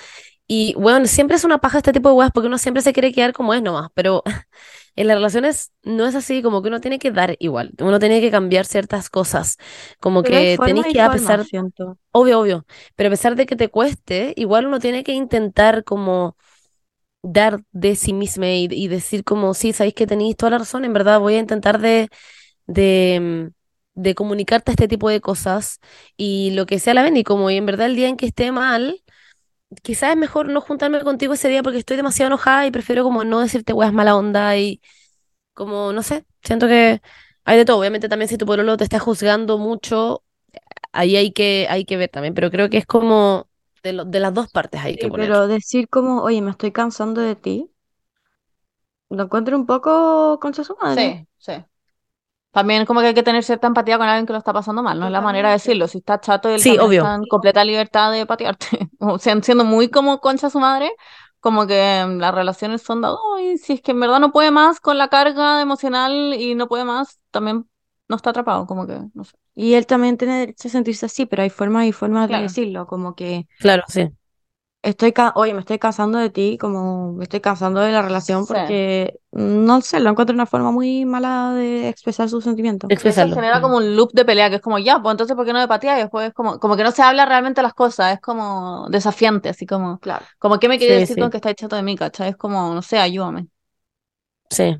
Y bueno, siempre es una paja este tipo de weas porque uno siempre se quiere quedar como es nomás, pero <laughs> en las relaciones no es así, como que uno tiene que dar igual, uno tiene que cambiar ciertas cosas, como Pero que y que, a pesar, siento. obvio, obvio, pero a pesar de que te cueste, igual uno tiene que intentar como dar de sí misma y, y decir como, sí, sabéis que tenéis toda la razón, en verdad voy a intentar de, de, mm, de comunicarte este tipo de cosas y lo que sea la ven y como y en verdad el día en que esté mal, quizás es mejor no juntarme contigo ese día porque estoy demasiado enojada y prefiero como no decirte weas mala onda y como, no sé, siento que hay de todo, obviamente también si tu pololo te está juzgando mucho, ahí hay que, hay que ver también, pero creo que es como de, lo- de las dos partes hay que poner. pero decir como, oye, me estoy cansando de ti, lo encuentro un poco concha su madre. Sí. También como que hay que tener cierta empatía con alguien que lo está pasando mal, no es la manera de decirlo. Si está chato, él Sí, obvio. está en completa libertad de patearte. <laughs> O sea, siendo muy como concha su madre, como que mm, las relaciones son de, "Ay, si es que en verdad no puede más con la carga emocional y no puede más, también no está atrapado, como que, no sé. Y él también tiene derecho a sentirse así, pero hay formas y formas de Claro. decirlo, como que Claro, sí. Estoy, ca- oye, me estoy cansando de ti, como me estoy cansando de la relación Sí. porque, no sé, lo encuentro una forma muy mala de expresar sus sentimientos. Y eso Expresarlo. genera como un loop de pelea, que es como, ya, pues entonces, ¿por qué no me pateas? Y después es como, como que no se habla realmente las cosas, es como desafiante, así como, Claro. como, ¿qué me quieres Sí, decir sí. con que estás chato de mí, cachai? Es como, no sé, ayúdame. Sí,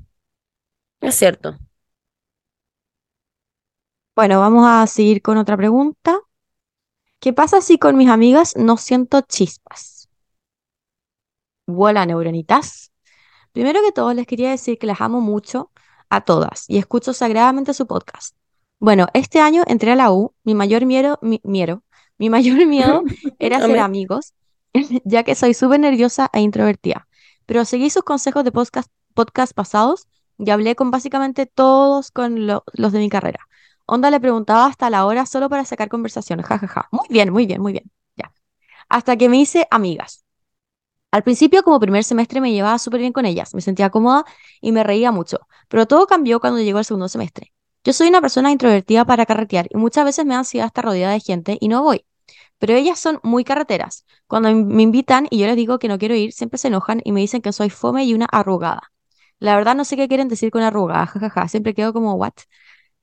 es cierto. Bueno, vamos a seguir con otra pregunta. ¿Qué pasa si con mis amigas no siento chispas? Vuela neuronitas. Primero que todo, les quería decir que las amo mucho a todas y escucho sagradamente su podcast. Bueno, este año entré a la U, mi mayor miedo, mi, miedo, mi mayor <laughs> miedo era ser amigos, <laughs> ya que soy súper nerviosa e introvertida. Pero seguí sus consejos de podcast, podcast pasados y hablé con básicamente todos con lo- los de mi carrera. Onda le preguntaba hasta la hora solo para sacar conversaciones, jajaja. Muy bien, muy bien, muy bien. Ya. Hasta que me hice amigas. Al principio, como primer semestre, me llevaba súper bien con ellas, me sentía cómoda y me reía mucho, pero todo cambió cuando llegó el segundo semestre. Yo soy una persona introvertida para carretear y muchas veces me da ansiedad estar rodeada de gente y no voy. Pero ellas son muy carreteras. Cuando me invitan y yo les digo que no quiero ir, siempre se enojan y me dicen que soy fome y una arrugada. La verdad no sé qué quieren decir con arrugada, jajaja, siempre quedo como, ¿what?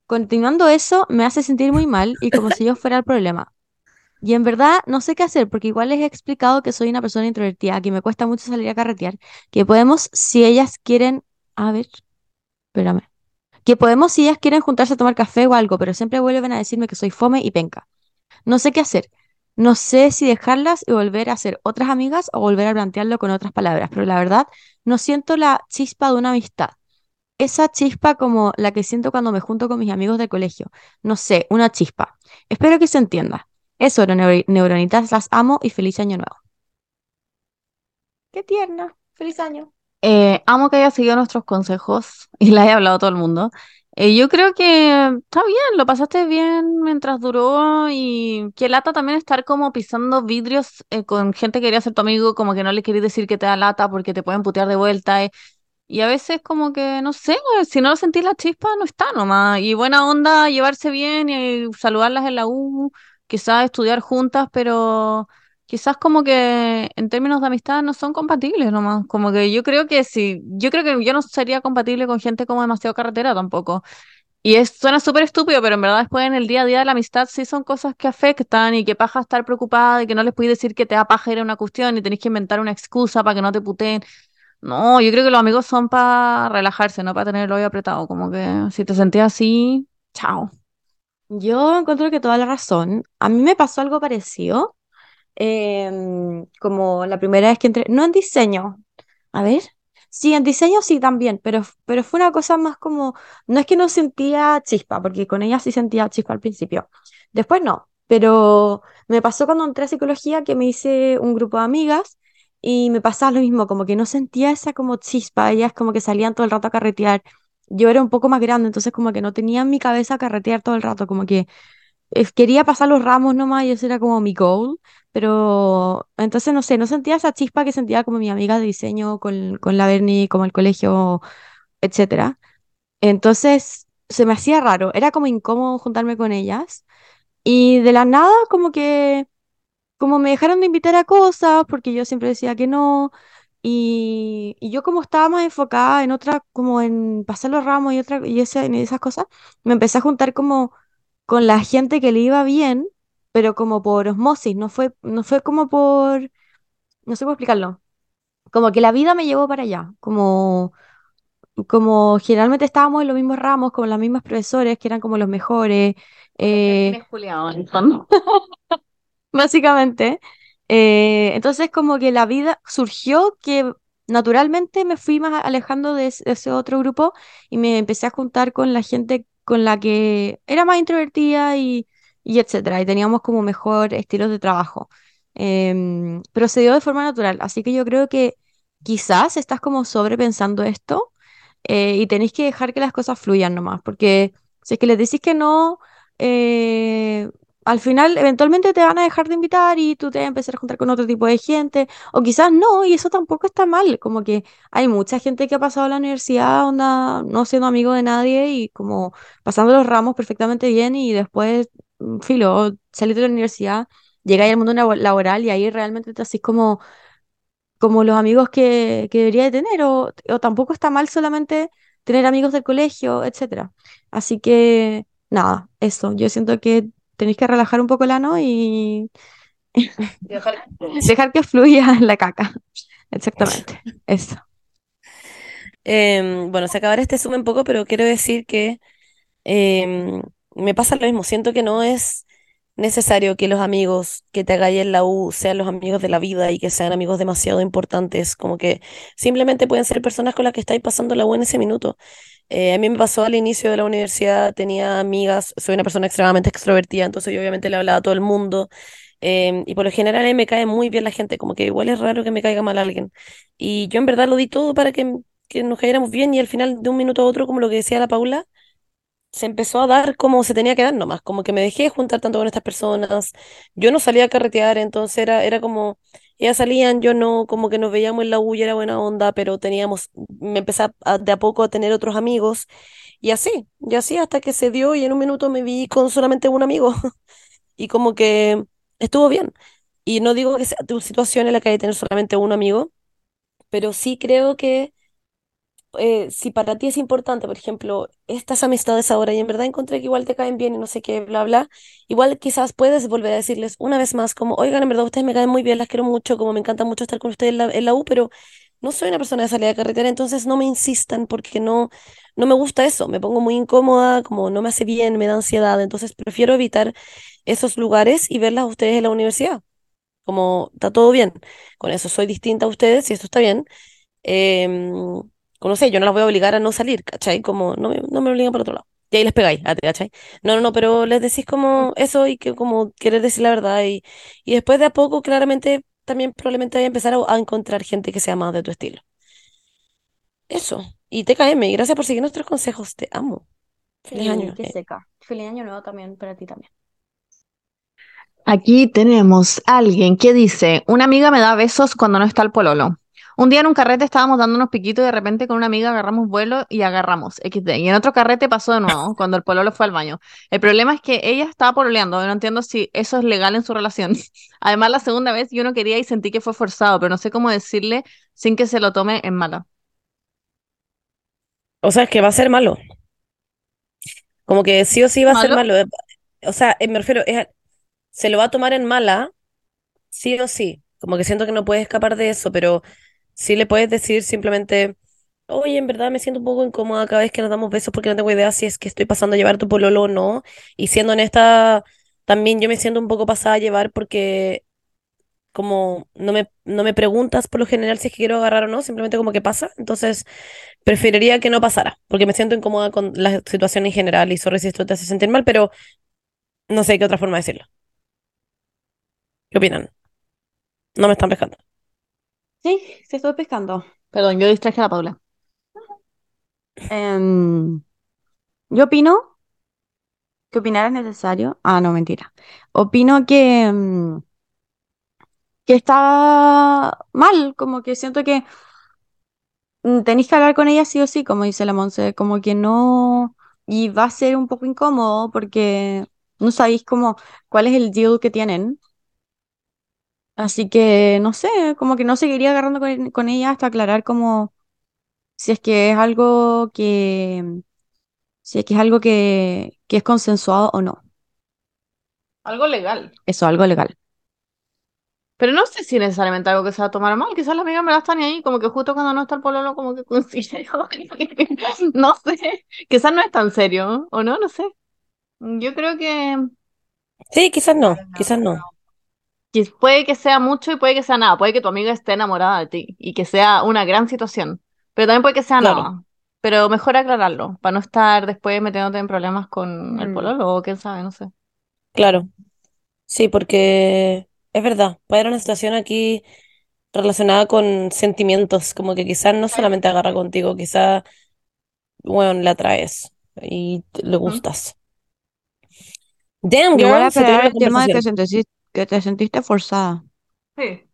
Continuando eso, me hace sentir muy mal y como si yo fuera el problema. Y en verdad no sé qué hacer, porque igual les he explicado que soy una persona introvertida, que me cuesta mucho salir a carretear, que podemos, si ellas quieren, a ver, espérame, que podemos, si ellas quieren juntarse a tomar café o algo, pero siempre vuelven a decirme que soy fome y penca. No sé qué hacer. No sé si dejarlas y volver a ser otras amigas o volver a plantearlo con otras palabras, pero la verdad no siento la chispa de una amistad. Esa chispa como la que siento cuando me junto con mis amigos de colegio. No sé, una chispa. Espero que se entienda. Eso, neuro- neuronitas, las amo y feliz año nuevo. Qué tierna. Feliz año. Eh, amo que haya seguido nuestros consejos y le haya hablado a todo el mundo. Eh, yo creo que está bien, lo pasaste bien mientras duró y qué lata también estar como pisando vidrios eh, con gente que quería ser tu amigo, como que no le querés decir que te da lata porque te pueden putear de vuelta. eh. Y a veces como que, no sé, si no lo sentís la chispa, no está nomás. Y buena onda, llevarse bien y saludarlas en la U, quizás estudiar juntas, pero quizás como que en términos de amistad no son compatibles nomás. Como que yo creo que sí, yo creo que yo no sería compatible con gente como demasiado carretera tampoco. Y es, suena súper estúpido, pero en verdad después en el día a día de la amistad sí son cosas que afectan y que paja estar preocupada y que no les puedes decir que te da paja ir a una cuestión y tenés que inventar una excusa para que no te puteen. No, yo creo que los amigos son para relajarse, no para tener el hoyo apretado. Como que si te sentías así, chao. Yo encuentro que toda la razón. A mí me pasó algo parecido. em, como la primera vez que entré, no en diseño, a ver, sí, en diseño sí también, pero, pero fue una cosa más como, no es que no sentía chispa, porque con ella sí sentía chispa al principio, después no, pero me pasó cuando entré a psicología que me hice un grupo de amigas y me pasaba lo mismo, como que no sentía esa como chispa, ellas como que salían todo el rato a carretear, yo era un poco más grande, entonces como que no tenía en mi cabeza carretear todo el rato, como que eh, quería pasar los ramos nomás y ese era como mi goal, pero entonces no sé, no sentía esa chispa que sentía como mi amiga de diseño con, con la Berni, como el colegio, etcétera. Entonces se me hacía raro, era como incómodo juntarme con ellas y de la nada como que como me dejaron de invitar a cosas porque yo siempre decía que no y, y yo como estaba más enfocada en otra, como en pasar los ramos y otra y ese- esas cosas, me empecé a juntar como con la gente que le iba bien, pero como por osmosis, no fue, no fue como por, no sé cómo explicarlo, como que la vida me llevó para allá, como, como generalmente estábamos en los mismos ramos, con los mismos profesores que eran como los mejores, eh, <laughs> Básicamente. Eh, entonces como que la vida surgió que naturalmente me fui más alejando de ese, de ese otro grupo y me empecé a juntar con la gente con la que era más introvertida y, y etcétera, y teníamos como mejor estilos de trabajo. Em, pero se dio de forma natural, así que yo creo que quizás estás como sobrepensando esto eh, y tenéis que dejar que las cosas fluyan nomás, porque si es que les decís que no, eh, al final eventualmente te van a dejar de invitar y tú te vas a empezar a juntar con otro tipo de gente, o quizás no, y eso tampoco está mal, como que hay mucha gente que ha pasado la universidad, onda, no siendo amigo de nadie y como pasando los ramos perfectamente bien y después, mm, filo, salís de la universidad, llegáis al mundo labo- laboral y ahí realmente te haces como como los amigos que, que debería de tener, o, o tampoco está mal solamente tener amigos del colegio, etcétera. Así que, nada, eso, yo siento que tenéis que relajar un poco el ano y <laughs> dejar que fluya la caca. Exactamente, eso. Em, bueno, se acabará este Zoom un poco, pero quiero decir que em, me pasa lo mismo. Siento que no es necesario que los amigos que te hagáis en la U sean los amigos de la vida y que sean amigos demasiado importantes. Como que simplemente pueden ser personas con las que estáis pasando la U en ese minuto. Eh, a mí me pasó al inicio de la universidad, tenía amigas, soy una persona extremadamente extrovertida, entonces yo obviamente le hablaba a todo el mundo. em, y por lo general me cae muy bien la gente, como que igual es raro que me caiga mal alguien. Y yo en verdad lo di todo para que que nos cayéramos bien y al final de un minuto a otro, como lo que decía la Paula, se empezó a dar como se tenía que dar nomás, como que me dejé de juntar tanto con estas personas, yo no salía a carretear, entonces era, era como, ellas salían, yo no, como que nos veíamos en la U era buena onda, pero teníamos, me empecé a- de a poco a tener otros amigos y así, y así hasta que se dio y en un minuto me vi con solamente un amigo <laughs> y como que estuvo bien. Y no digo que sea tu situación en la que hay que tener solamente un amigo, pero sí creo que eh, si para ti es importante, por ejemplo, estas amistades ahora y en verdad encontré que igual te caen bien y no sé qué, bla, bla, igual quizás puedes volver a decirles una vez más como, oigan, en verdad ustedes me caen muy bien, las quiero mucho, como me encanta mucho estar con ustedes en la, U, pero no soy una persona de salida de carretera, entonces no me insistan porque no, no me gusta eso, me pongo muy incómoda, como no me hace bien, me da ansiedad, entonces prefiero evitar esos lugares y verlas a ustedes en la universidad. Como está todo bien, con eso soy distinta a ustedes y esto está bien. Em, no sé, yo no las voy a obligar a no salir, ¿cachai? Como no me, no me obligan por otro lado. Y ahí les pegáis, ¿cachai? No, no, no, pero les decís como eso y que como querer decir la verdad y, y después de a poco claramente también probablemente voy a empezar a, a encontrar gente que sea más de tu estilo. Eso. Y TKM, y gracias por seguir nuestros consejos, te amo. Feliz Sí, año. qué eh. seca. Feliz año nuevo también para ti también. Aquí tenemos a alguien que dice, una amiga me da besos cuando no está el pololo. Un día en un carrete estábamos dando unos piquitos y de repente con una amiga agarramos vuelo y agarramos XD. Y en otro carrete pasó de nuevo, <laughs> cuando el pololo fue al baño. El problema es que ella estaba pololeando, no entiendo si eso es legal en su relación. <laughs> Además, la segunda vez yo no quería y sentí que fue forzado, pero no sé cómo decirle sin que se lo tome en mala. O sea, es que va a ser malo. Como que sí o sí va a ser ¿Malo? O sea, eh, me refiero, es, se lo va a tomar en mala, sí o sí. Como que siento que no puedes escapar de eso, pero sí le puedes decir simplemente, oye, en verdad me siento un poco incómoda cada vez que nos damos besos porque no tengo idea si es que estoy pasando a llevar tu pololo o no. Y siendo honesta, también yo me siento un poco pasada a llevar porque como no me, no me preguntas por lo general si es que quiero agarrar o no, simplemente como que pasa. Entonces, preferiría que no pasara, porque me siento incómoda con la situación en general y sorry si esto te hace sentir mal, pero no sé qué otra forma de decirlo. ¿Qué opinan? No me están pescando. Sí, se estoy pescando. Perdón, yo distraje a la Paula. Em, yo opino que opinar es necesario. Ah, no, mentira. Opino que, em, que está mal, como que siento que mm, tenéis que hablar con ella sí o sí, como dice la Monse, como que no, y va a ser un poco incómodo porque no sabéis cómo, cuál es el deal que tienen. Así que, no sé, como que no seguiría agarrando con, con ella hasta aclarar como si es que es algo que, si es que es algo que, que es consensuado o no. Algo legal. Eso, algo legal. Pero no sé si necesariamente algo que se va a tomar mal. Quizás la amiga me la están ahí, como que justo cuando no está el pololo, como que <laughs> coincide. No sé. Quizás no es tan serio, ¿o no? No sé. Yo creo que, Sí, quizás no, quizás no. Que puede que sea mucho y puede que sea nada. Puede que tu amiga esté enamorada de ti y que sea una gran situación. Pero también puede que sea Claro. nada. Pero mejor aclararlo, para no estar después metiéndote en problemas con el Mm. pololo o quién sabe, no sé. Claro. Sí, porque es verdad, puede haber una situación aquí relacionada con sentimientos, como que quizás no solamente agarra contigo, quizás, bueno, la atraes y le gustas. Damn, Yo voy a girl, se el tema de que, conversación. Que te sentiste forzada. Sí.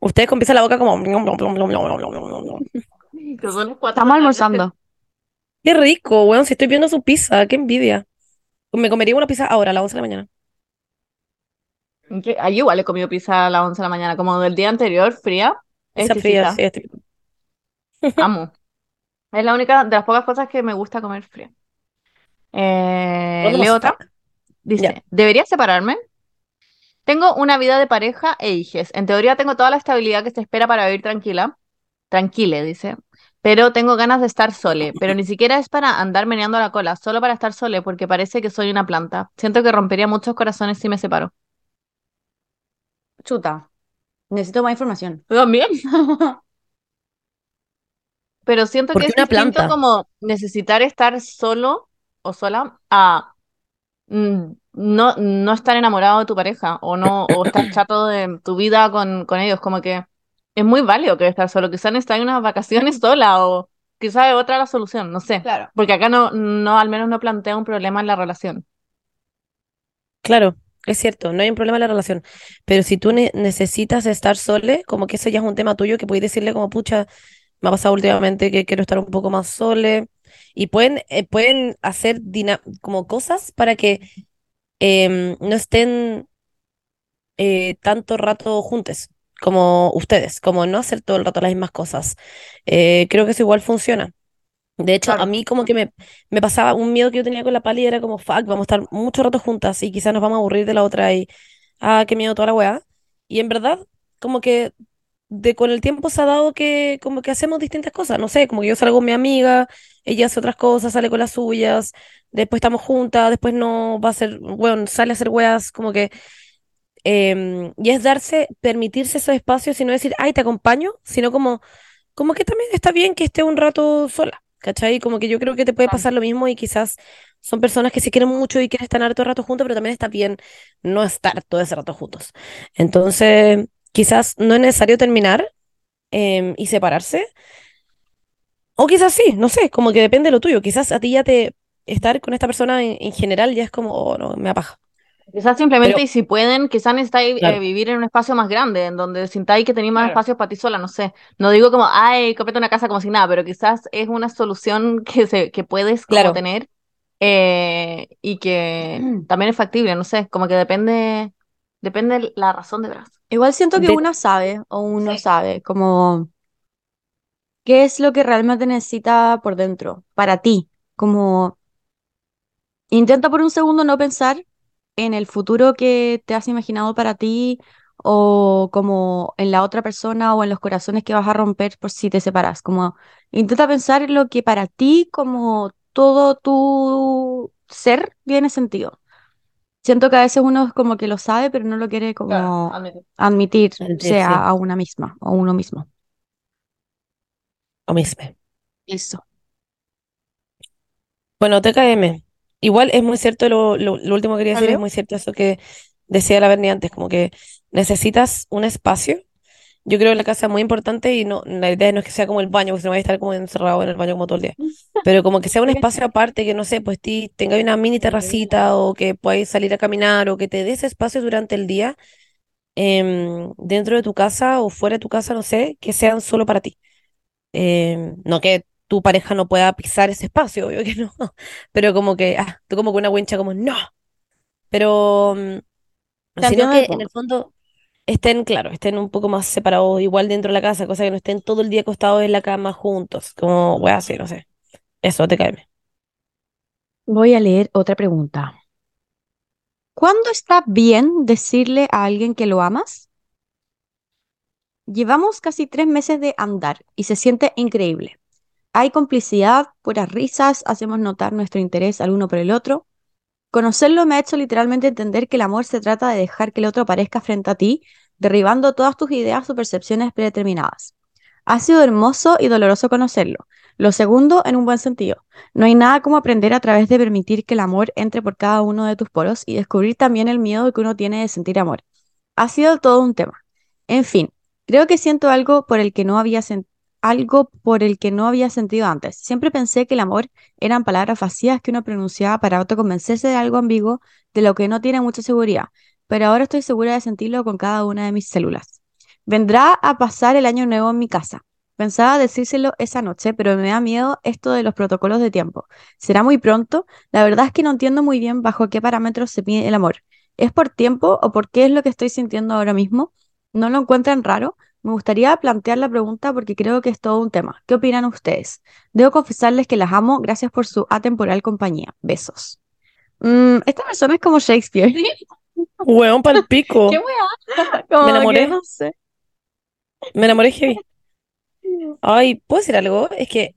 Ustedes con pizza en la boca como... Que son las cuatro de Estamos la tarde. almorzando. Qué rico, weón, si estoy viendo su pizza, qué envidia. Me comería una pizza ahora, a las 11 de la mañana. Que- Ahí igual he comido pizza a las 11 de la mañana, como del día anterior, fría, Pizza fría, exquisita. sí, estoy- <laughs> Amo. Es la única de las pocas cosas que me gusta comer fría. Eh, leo otra. Dice. ¿debería separarme? Tengo una vida de pareja e hijes. En teoría tengo toda la estabilidad que se espera para vivir tranquila. Tranquile, dice. Pero tengo ganas de estar sole. Pero ni siquiera es para andar meneando la cola, solo para estar sole, porque parece que soy una planta. Siento que rompería muchos corazones si me separo. Chuta. Necesito más información. Yo también. <laughs> Pero siento ¿Por que es una distinto planta? como necesitar estar solo o sola a no, no estar enamorado de tu pareja o no, o estar <coughs> chato de tu vida con, con ellos. Como que es muy válido que estar solo. Quizás necesitas unas vacaciones <laughs> sola o quizás otra la solución, no sé. Claro. Porque acá no, no, al menos no plantea un problema en la relación. Claro, es cierto, no hay un problema en la relación. Pero si tú ne- necesitas estar sole, como que eso ya es un tema tuyo que puedes decirle como, pucha, me ha pasado últimamente que quiero estar un poco más sole. Y pueden, eh, pueden hacer como cosas para que em, no estén eh, tanto rato juntos como ustedes, como no hacer todo el rato las mismas cosas. Eh, creo que eso igual funciona. De hecho, a Claro. mí como que me, me pasaba un miedo que yo tenía con la Pali era como, fuck, vamos a estar mucho rato juntas y quizás nos vamos a aburrir de la otra y, ah, qué miedo toda la weá. Y en verdad, como que de con el tiempo se ha dado que como que hacemos distintas cosas, no sé, como que yo salgo con mi amiga, ella hace otras cosas, sale con las suyas, después estamos juntas, después no va a ser, bueno, sale a hacer weas, como que, em, y es darse, permitirse esos espacios y no decir, ay, te acompaño, sino como, como que también está bien que esté un rato sola, ¿cachai? Como que yo creo que te puede pasar lo mismo y quizás son personas que se quieren mucho y quieren estar harto rato juntos, pero también está bien no estar todo ese rato juntos. Entonces, quizás no es necesario terminar em, y separarse, o quizás sí, no sé, como que depende de lo tuyo. Quizás a ti ya te estar con esta persona en, en general ya es como, oh, no, me apaja. Quizás simplemente, Pero- y si pueden, quizás necesitáis eh, vivir en un espacio más grande, en donde sintáis que tenéis más Claro. espacios para ti sola, no sé. No digo como, ay, cómprate una casa como si nada, pero quizás es una solución <laughs> que, se, que puedes como Claro. tener eh, y que <clears throat> también es factible, no sé, como que depende, depende la razón de verdad. Igual siento que De- una sabe o uno sabe como qué es lo que realmente necesita por dentro, para ti. Como intenta por un segundo no pensar en el futuro que te has imaginado para ti o como en la otra persona o en los corazones que vas a romper por si te separas. Como intenta pensar en lo que para ti como todo tu ser tiene sentido. Siento que a veces uno es como que lo sabe, pero no lo quiere como admitir, Admitir, sea sí. a una misma o uno mismo. O mismo. Eso. Bueno, TKM. Igual es muy cierto lo, lo, lo último que quería decir, es muy cierto eso que decía la Berni antes, como que necesitas un espacio. Yo creo que la casa es muy importante y no, la idea no es que sea como el baño, porque si no vais a estar como encerrado en el baño como todo el día. <laughs> Pero como que sea un espacio aparte, que no sé, pues ti tengáis una mini terracita o que podáis salir a caminar o que te des espacio durante el día em, dentro de tu casa o fuera de tu casa, no sé, que sean solo para ti. Em, no que tu pareja no pueda pisar ese espacio, <laughs> obvio que no, pero como que, ah, tú como con una wincha como, no, pero mm, sino que en el fondo estén, claro, estén un poco más separados, igual dentro de la casa, cosa que no estén todo el día acostados en la cama juntos, como, wea, así, no sé. Eso, te cae. Voy a leer otra pregunta. ¿Cuándo está bien decirle a alguien que lo amas? Llevamos casi tres meses de andar y se siente increíble. Hay complicidad, puras risas, hacemos notar nuestro interés al uno por el otro. Conocerlo me ha hecho literalmente entender que el amor se trata de dejar que el otro aparezca frente a ti, derribando todas tus ideas o percepciones predeterminadas. Ha sido hermoso y doloroso conocerlo. Lo segundo, en un buen sentido. No hay nada como aprender a través de permitir que el amor entre por cada uno de tus poros y descubrir también el miedo que uno tiene de sentir amor. Ha sido todo un tema. En fin, creo que siento algo por el que no había algo por el que no había sentido antes. Siempre pensé que el amor eran palabras vacías que uno pronunciaba para autoconvencerse de algo ambiguo de lo que no tiene mucha seguridad, pero ahora estoy segura de sentirlo con cada una de mis células. Vendrá a pasar el año nuevo en mi casa. Pensaba decírselo esa noche, pero me da miedo esto de los protocolos de tiempo. ¿Será muy pronto? La verdad es que no entiendo muy bien bajo qué parámetros se mide el amor. ¿Es por tiempo o por qué es lo que estoy sintiendo ahora mismo? ¿No lo encuentran raro? Me gustaría plantear la pregunta porque creo que es todo un tema. ¿Qué opinan ustedes? Debo confesarles que las amo. Gracias por su atemporal compañía. Besos. Mm, esta persona es como Shakespeare. <laughs> Weón, pa'l pico. ¿Qué? Como Me enamoré. no sé. Me enamoré heavy. Ay, ¿puedo decir algo? Es que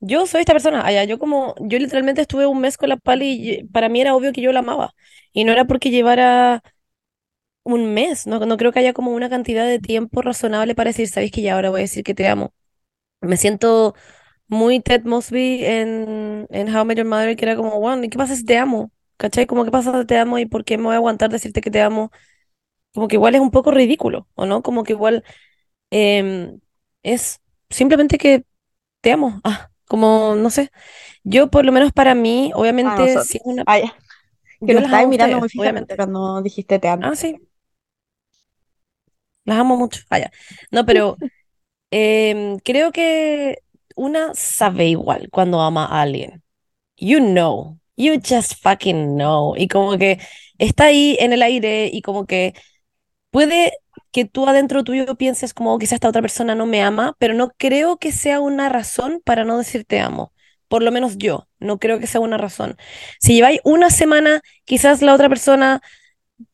yo soy esta persona. Allá, yo como, yo literalmente estuve un mes con la Pali y para mí era obvio que yo la amaba. Y no era porque llevara un mes. No, no creo que haya como una cantidad de tiempo razonable para decir, sabéis que ya ahora voy a decir que te amo. Me siento muy Ted Mosby en, en How I Met Your Mother, que era como, bueno, ¿y qué pasa si te amo? ¿Cachai? Como, ¿qué pasa si te amo y por qué me voy a aguantar decirte que te amo? Como que igual es un poco ridículo, ¿o no? Como que igual em, es simplemente que te amo. Ah, como, no sé. Yo, por lo menos para mí, A obviamente, nosotros. si es una. Ah, ya. Que Yo nos las estabas amo a mirando muy ustedes, fijamente obviamente. cuando dijiste te amo. Ah, sí. Las amo mucho. Ah, ya. No, pero em, creo que una sabe igual cuando ama a alguien. You know. You just fucking know. Y como que está ahí en el aire y como que puede que tú adentro tuyo pienses como "Oh, quizás esta otra persona no me ama, pero no creo que sea una razón para no decir te amo. Por lo menos yo, no creo que sea una razón. Si lleváis una semana, quizás la otra persona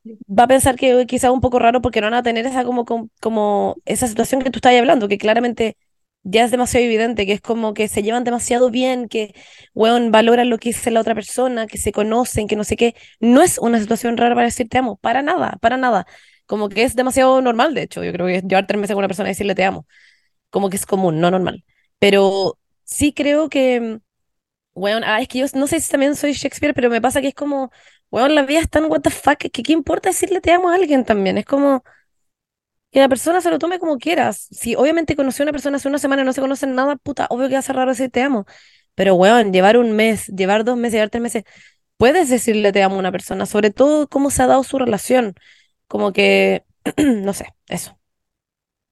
va a pensar que quizá un poco raro porque no van a tener esa como, como, como esa situación que tú estás hablando, que claramente ya es demasiado evidente, que es como que se llevan demasiado bien, que, weón, valoran lo que dice la otra persona, que se conocen, que no sé qué. No es una situación rara para decir te amo, para nada, para nada. Como que es demasiado normal, de hecho. Yo creo que llevar tres meses con una persona y decirle te amo. Como que es común, no normal. Pero sí creo que, weón, ah, es que yo no sé si también soy Shakespeare, pero me pasa que es como, weón, la vida es tan what the fuck, que qué importa decirle te amo a alguien también. Es como que la persona se lo tome como quieras. Si obviamente conocí a una persona hace una semana y no se conocen nada, puta, obvio que va a ser raro decir te amo. Pero, weón, llevar un mes, llevar dos meses, llevar tres meses, puedes decirle te amo a una persona, sobre todo cómo se ha dado su relación. Como que, <clears throat> no sé, eso.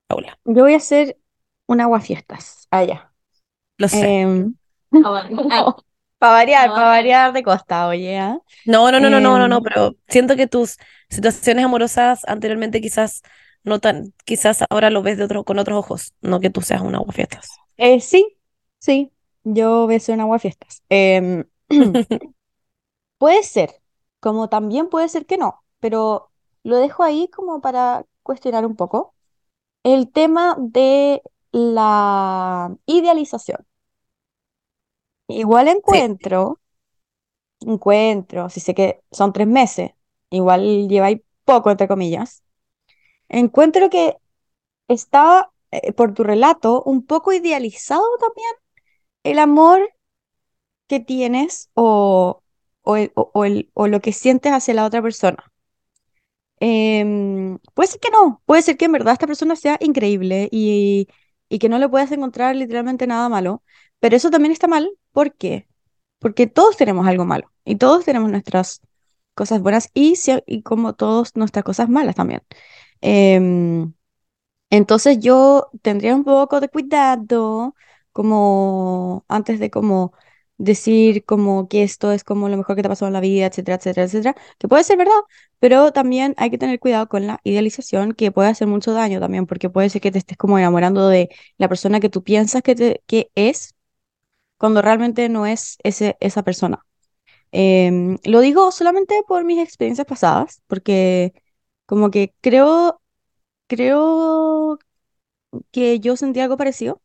Paula, Yo voy a hacer un aguafiestas allá. lo sé. Em, Ah, <laughs> para variar, Ah, para variar de costa, oye, ¿ah? No, no, no, no, no, no, no, Em, pero siento que tus situaciones amorosas anteriormente quizás no tan, quizás ahora lo ves de otro, con otros ojos, no que tú seas un aguafiestas. eh, sí, sí, yo hacer un aguafiestas. Em, <clears throat> <laughs> puede ser, como también puede ser que no, pero lo dejo ahí como para cuestionar un poco. El tema de la idealización. Igual Sí, encuentro, encuentro, si sé que son tres meses, igual lleváis poco, entre comillas. Encuentro que está, eh, por tu relato, un poco idealizado también el amor que tienes o, o, el- o- o el- o lo que sientes hacia la otra persona. Em, puede ser que no, puede ser que en verdad esta persona sea increíble y, y que no le puedas encontrar literalmente nada malo, pero eso también está mal, ¿por qué? Porque todos tenemos algo malo y todos tenemos nuestras cosas buenas y, como todos nuestras cosas malas también. Em, entonces yo tendría un poco de cuidado como antes de como decir como que esto es como lo mejor que te ha pasado en la vida, etcétera, etcétera, etcétera, que puede ser verdad, pero también hay que tener cuidado con la idealización que puede hacer mucho daño también, porque puede ser que te estés como enamorando de la persona que tú piensas que, te, que es cuando realmente no es ese, esa persona. Em, lo digo solamente por mis experiencias pasadas, porque como que creo, creo que yo sentí algo parecido,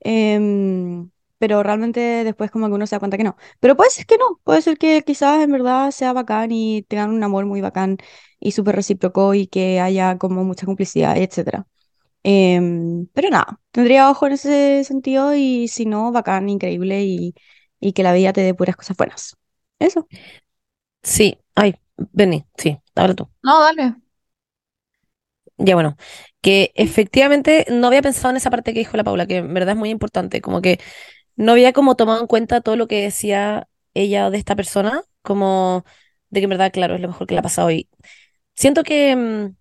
em, pero realmente después como que uno se da cuenta que no. Pero puede ser que no, puede ser que quizás en verdad sea bacán y tengan un amor muy bacán y súper recíproco y que haya como mucha complicidad, etcétera. Em, pero nada, tendría ojo en ese sentido y si no, bacán, increíble y, y que la vida te dé puras cosas buenas. Eso. sí, ay, Benny, sí, ahora tú. No, dale. Ya bueno, que efectivamente no había pensado en esa parte que dijo la Paula, que en verdad es muy importante, como que no había como tomado en cuenta todo lo que decía ella de esta persona, como de que en verdad, claro, es lo mejor que le ha pasado y siento que mm,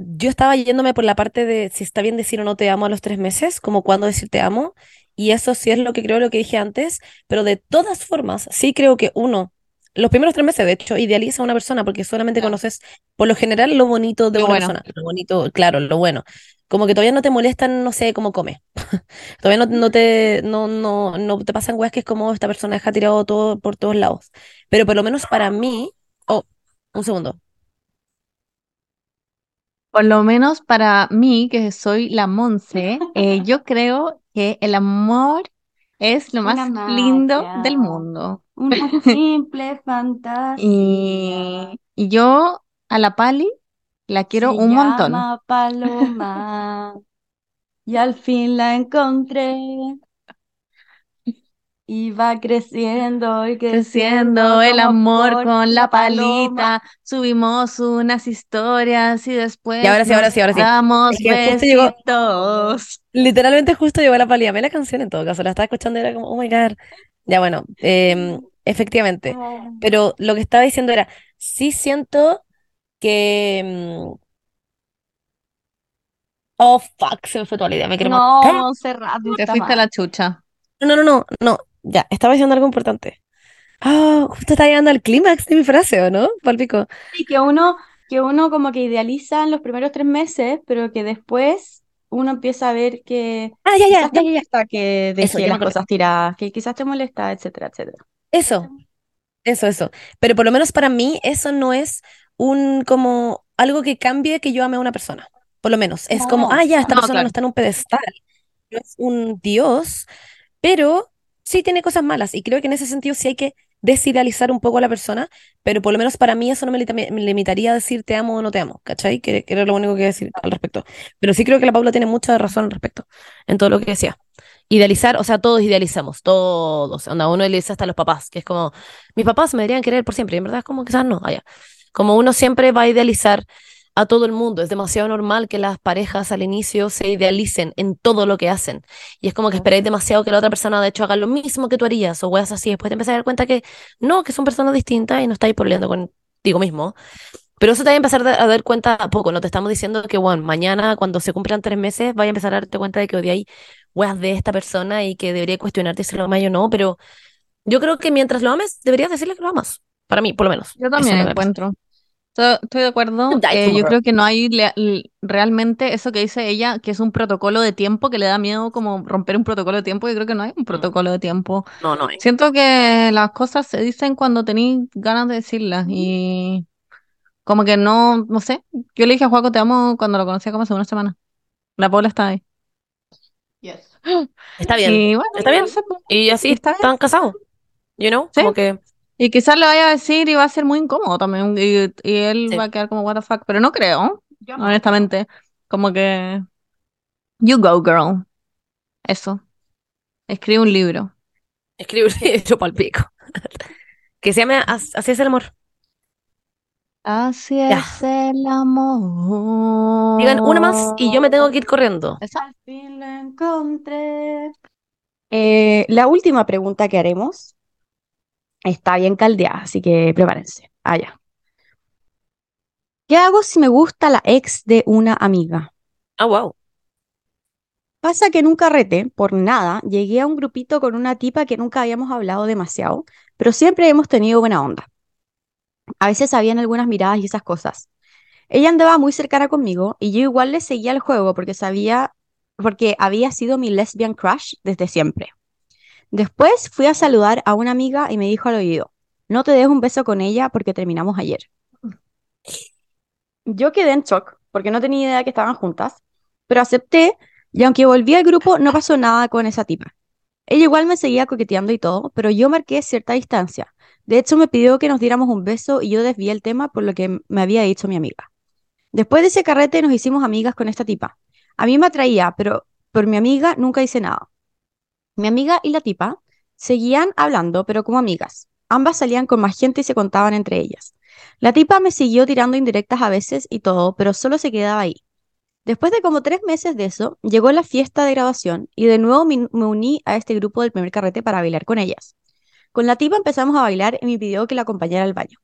yo estaba yéndome por la parte de si está bien decir o no te amo a los tres meses, como cuándo decir te amo, y eso sí es lo que creo, lo que dije antes, pero de todas formas, sí creo que uno, los primeros tres meses, de hecho, idealiza a una persona porque solamente conoces, por lo general, lo bonito de Lo una bueno. persona, lo bonito, claro, lo bueno. Como que todavía no te molestan, no sé, cómo come. <laughs> Todavía no, no te, no, no, no te pasan weas que es como esta persona deja tirado todo por todos lados. Pero por lo menos para mí, oh, un segundo. Por lo menos para mí, que soy la Monse, <laughs> eh, yo creo que el amor es lo más lindo del mundo. Una <laughs> simple fantasía. Y, y yo a la Pali la quiero Se un montón. llama Paloma <laughs> y al fin la encontré y va creciendo y Creciendo el amor con la paloma. palita, subimos unas historias y después Y ahora sí, ahora sí, ahora sí. damos Es que justo llegó-. Literalmente justo llegó la Pali. Amé la canción en todo caso. La estaba escuchando y era como, oh my God. Ya bueno, em, efectivamente. Pero lo que estaba diciendo era, sí siento que... em, Oh, fuck, se me fue toda la idea. Me quiero No, matar. Fuiste a la chucha. No, no, no, no. Ya, estaba diciendo algo importante. Ah, justo está llegando al clímax de mi frase, ¿o no? Palpico. Sí, que uno, que uno como que idealiza en los primeros tres meses, pero que después uno empieza a ver que Ah, ya, ya, ya, ya, ya. que Eso, ya me las cosas tiradas, que quizás te molesta, etcétera, etcétera. Eso. Eso, eso. Pero por lo menos para mí eso no es un como algo que cambie que yo ame a una persona. Por lo menos. Es como, No, ah, ya, esta no, persona no claro. está en un pedestal. No es un dios, pero sí tiene cosas malas. Y creo que en ese sentido sí hay que desidealizar un poco a la persona, pero por lo menos para mí eso no me, limita- me limitaría a decir te amo o no te amo, ¿cachai? Que, que era lo único que decir al respecto. Pero sí creo que la Paula tiene mucha razón al respecto en todo lo que decía. Idealizar, o sea, todos idealizamos, todos. Onda, uno idealiza hasta los papás, que es como, mis papás me deberían querer por siempre, y en verdad es como quizás no, allá. Como uno siempre va a idealizar a todo el mundo, es demasiado normal que las parejas al inicio se idealicen en todo lo que hacen. Y es como que esperáis demasiado que la otra persona de hecho haga lo mismo que tú harías, o weas así, después te empezás a dar cuenta que no, que son personas distintas y no estáis peleando contigo mismo. Pero eso te va a empezar a dar cuenta a poco, no te estamos diciendo que, bueno, mañana cuando se cumplan tres meses vaya a empezar a darte cuenta de que odiáis weas de esta persona y que debería cuestionarte si lo amas o no, pero yo creo que mientras lo ames, deberías decirle que lo amas. Para mí, por lo menos. Yo también que pasa. Estoy, estoy de acuerdo. Eh, yo creo que no hay realmente eso que dice ella, que es un protocolo de tiempo, que le da miedo como romper un protocolo de tiempo. Yo creo que no hay un protocolo de tiempo. No, no hay. Siento que las cosas se dicen cuando tenéis ganas de decirlas y como que no, no sé. Yo le dije a Juaco te amo cuando lo conocía como hace una semana. La Paula está ahí. <gasps> Está bien. Y bueno, Está bien. no sé, pues. Y así Y están casados. You know? Sí. Como que. Y quizás le vaya a decir y va a ser muy incómodo también. Y, y él Sí. va a quedar como, what the fuck. Pero no creo, honestamente. Como que, you go, girl. Eso. Escribe un libro. Escribe un <laughs> libro pa'l pico. <laughs> Que se llame As- Así es el amor. Así Ya. es el amor. Digan una más y yo me tengo que ir corriendo. Al fin lo encontré. Eh, la última pregunta que haremos está bien caldeada, así que prepárense. Allá. ¿Qué hago si me gusta la ex de una amiga? Ah, wow. Pasa que en un carrete, por nada, llegué a un grupito con una tipa que nunca habíamos hablado demasiado, pero siempre hemos tenido buena onda. A veces habían algunas miradas y esas cosas. Ella andaba muy cercana conmigo y yo igual le seguía el juego porque sabía, porque había sido mi lesbian crush desde siempre. Después fui a saludar a una amiga y me dijo al oído, no te des un beso con ella porque terminamos ayer. Yo quedé en shock porque no tenía idea que estaban juntas, pero acepté y aunque volví al grupo no pasó nada con esa tipa. Ella igual me seguía coqueteando y todo, pero yo marqué cierta distancia. De hecho, me pidió que nos diéramos un beso y yo desvié el tema por lo que me había dicho mi amiga. Después de ese carrete nos hicimos amigas con esta tipa. A mí me atraía, pero por mi amiga nunca hice nada. Mi amiga y la tipa seguían hablando, pero como amigas. Ambas salían con más gente y se contaban entre ellas. La tipa me siguió tirando indirectas a veces y todo, pero solo se quedaba ahí. Después de como tres meses de eso, llegó la fiesta de graduación y de nuevo me, uní a este grupo del primer carrete para bailar con ellas. Con la tipa empezamos a bailar y me pidió que la acompañara al baño.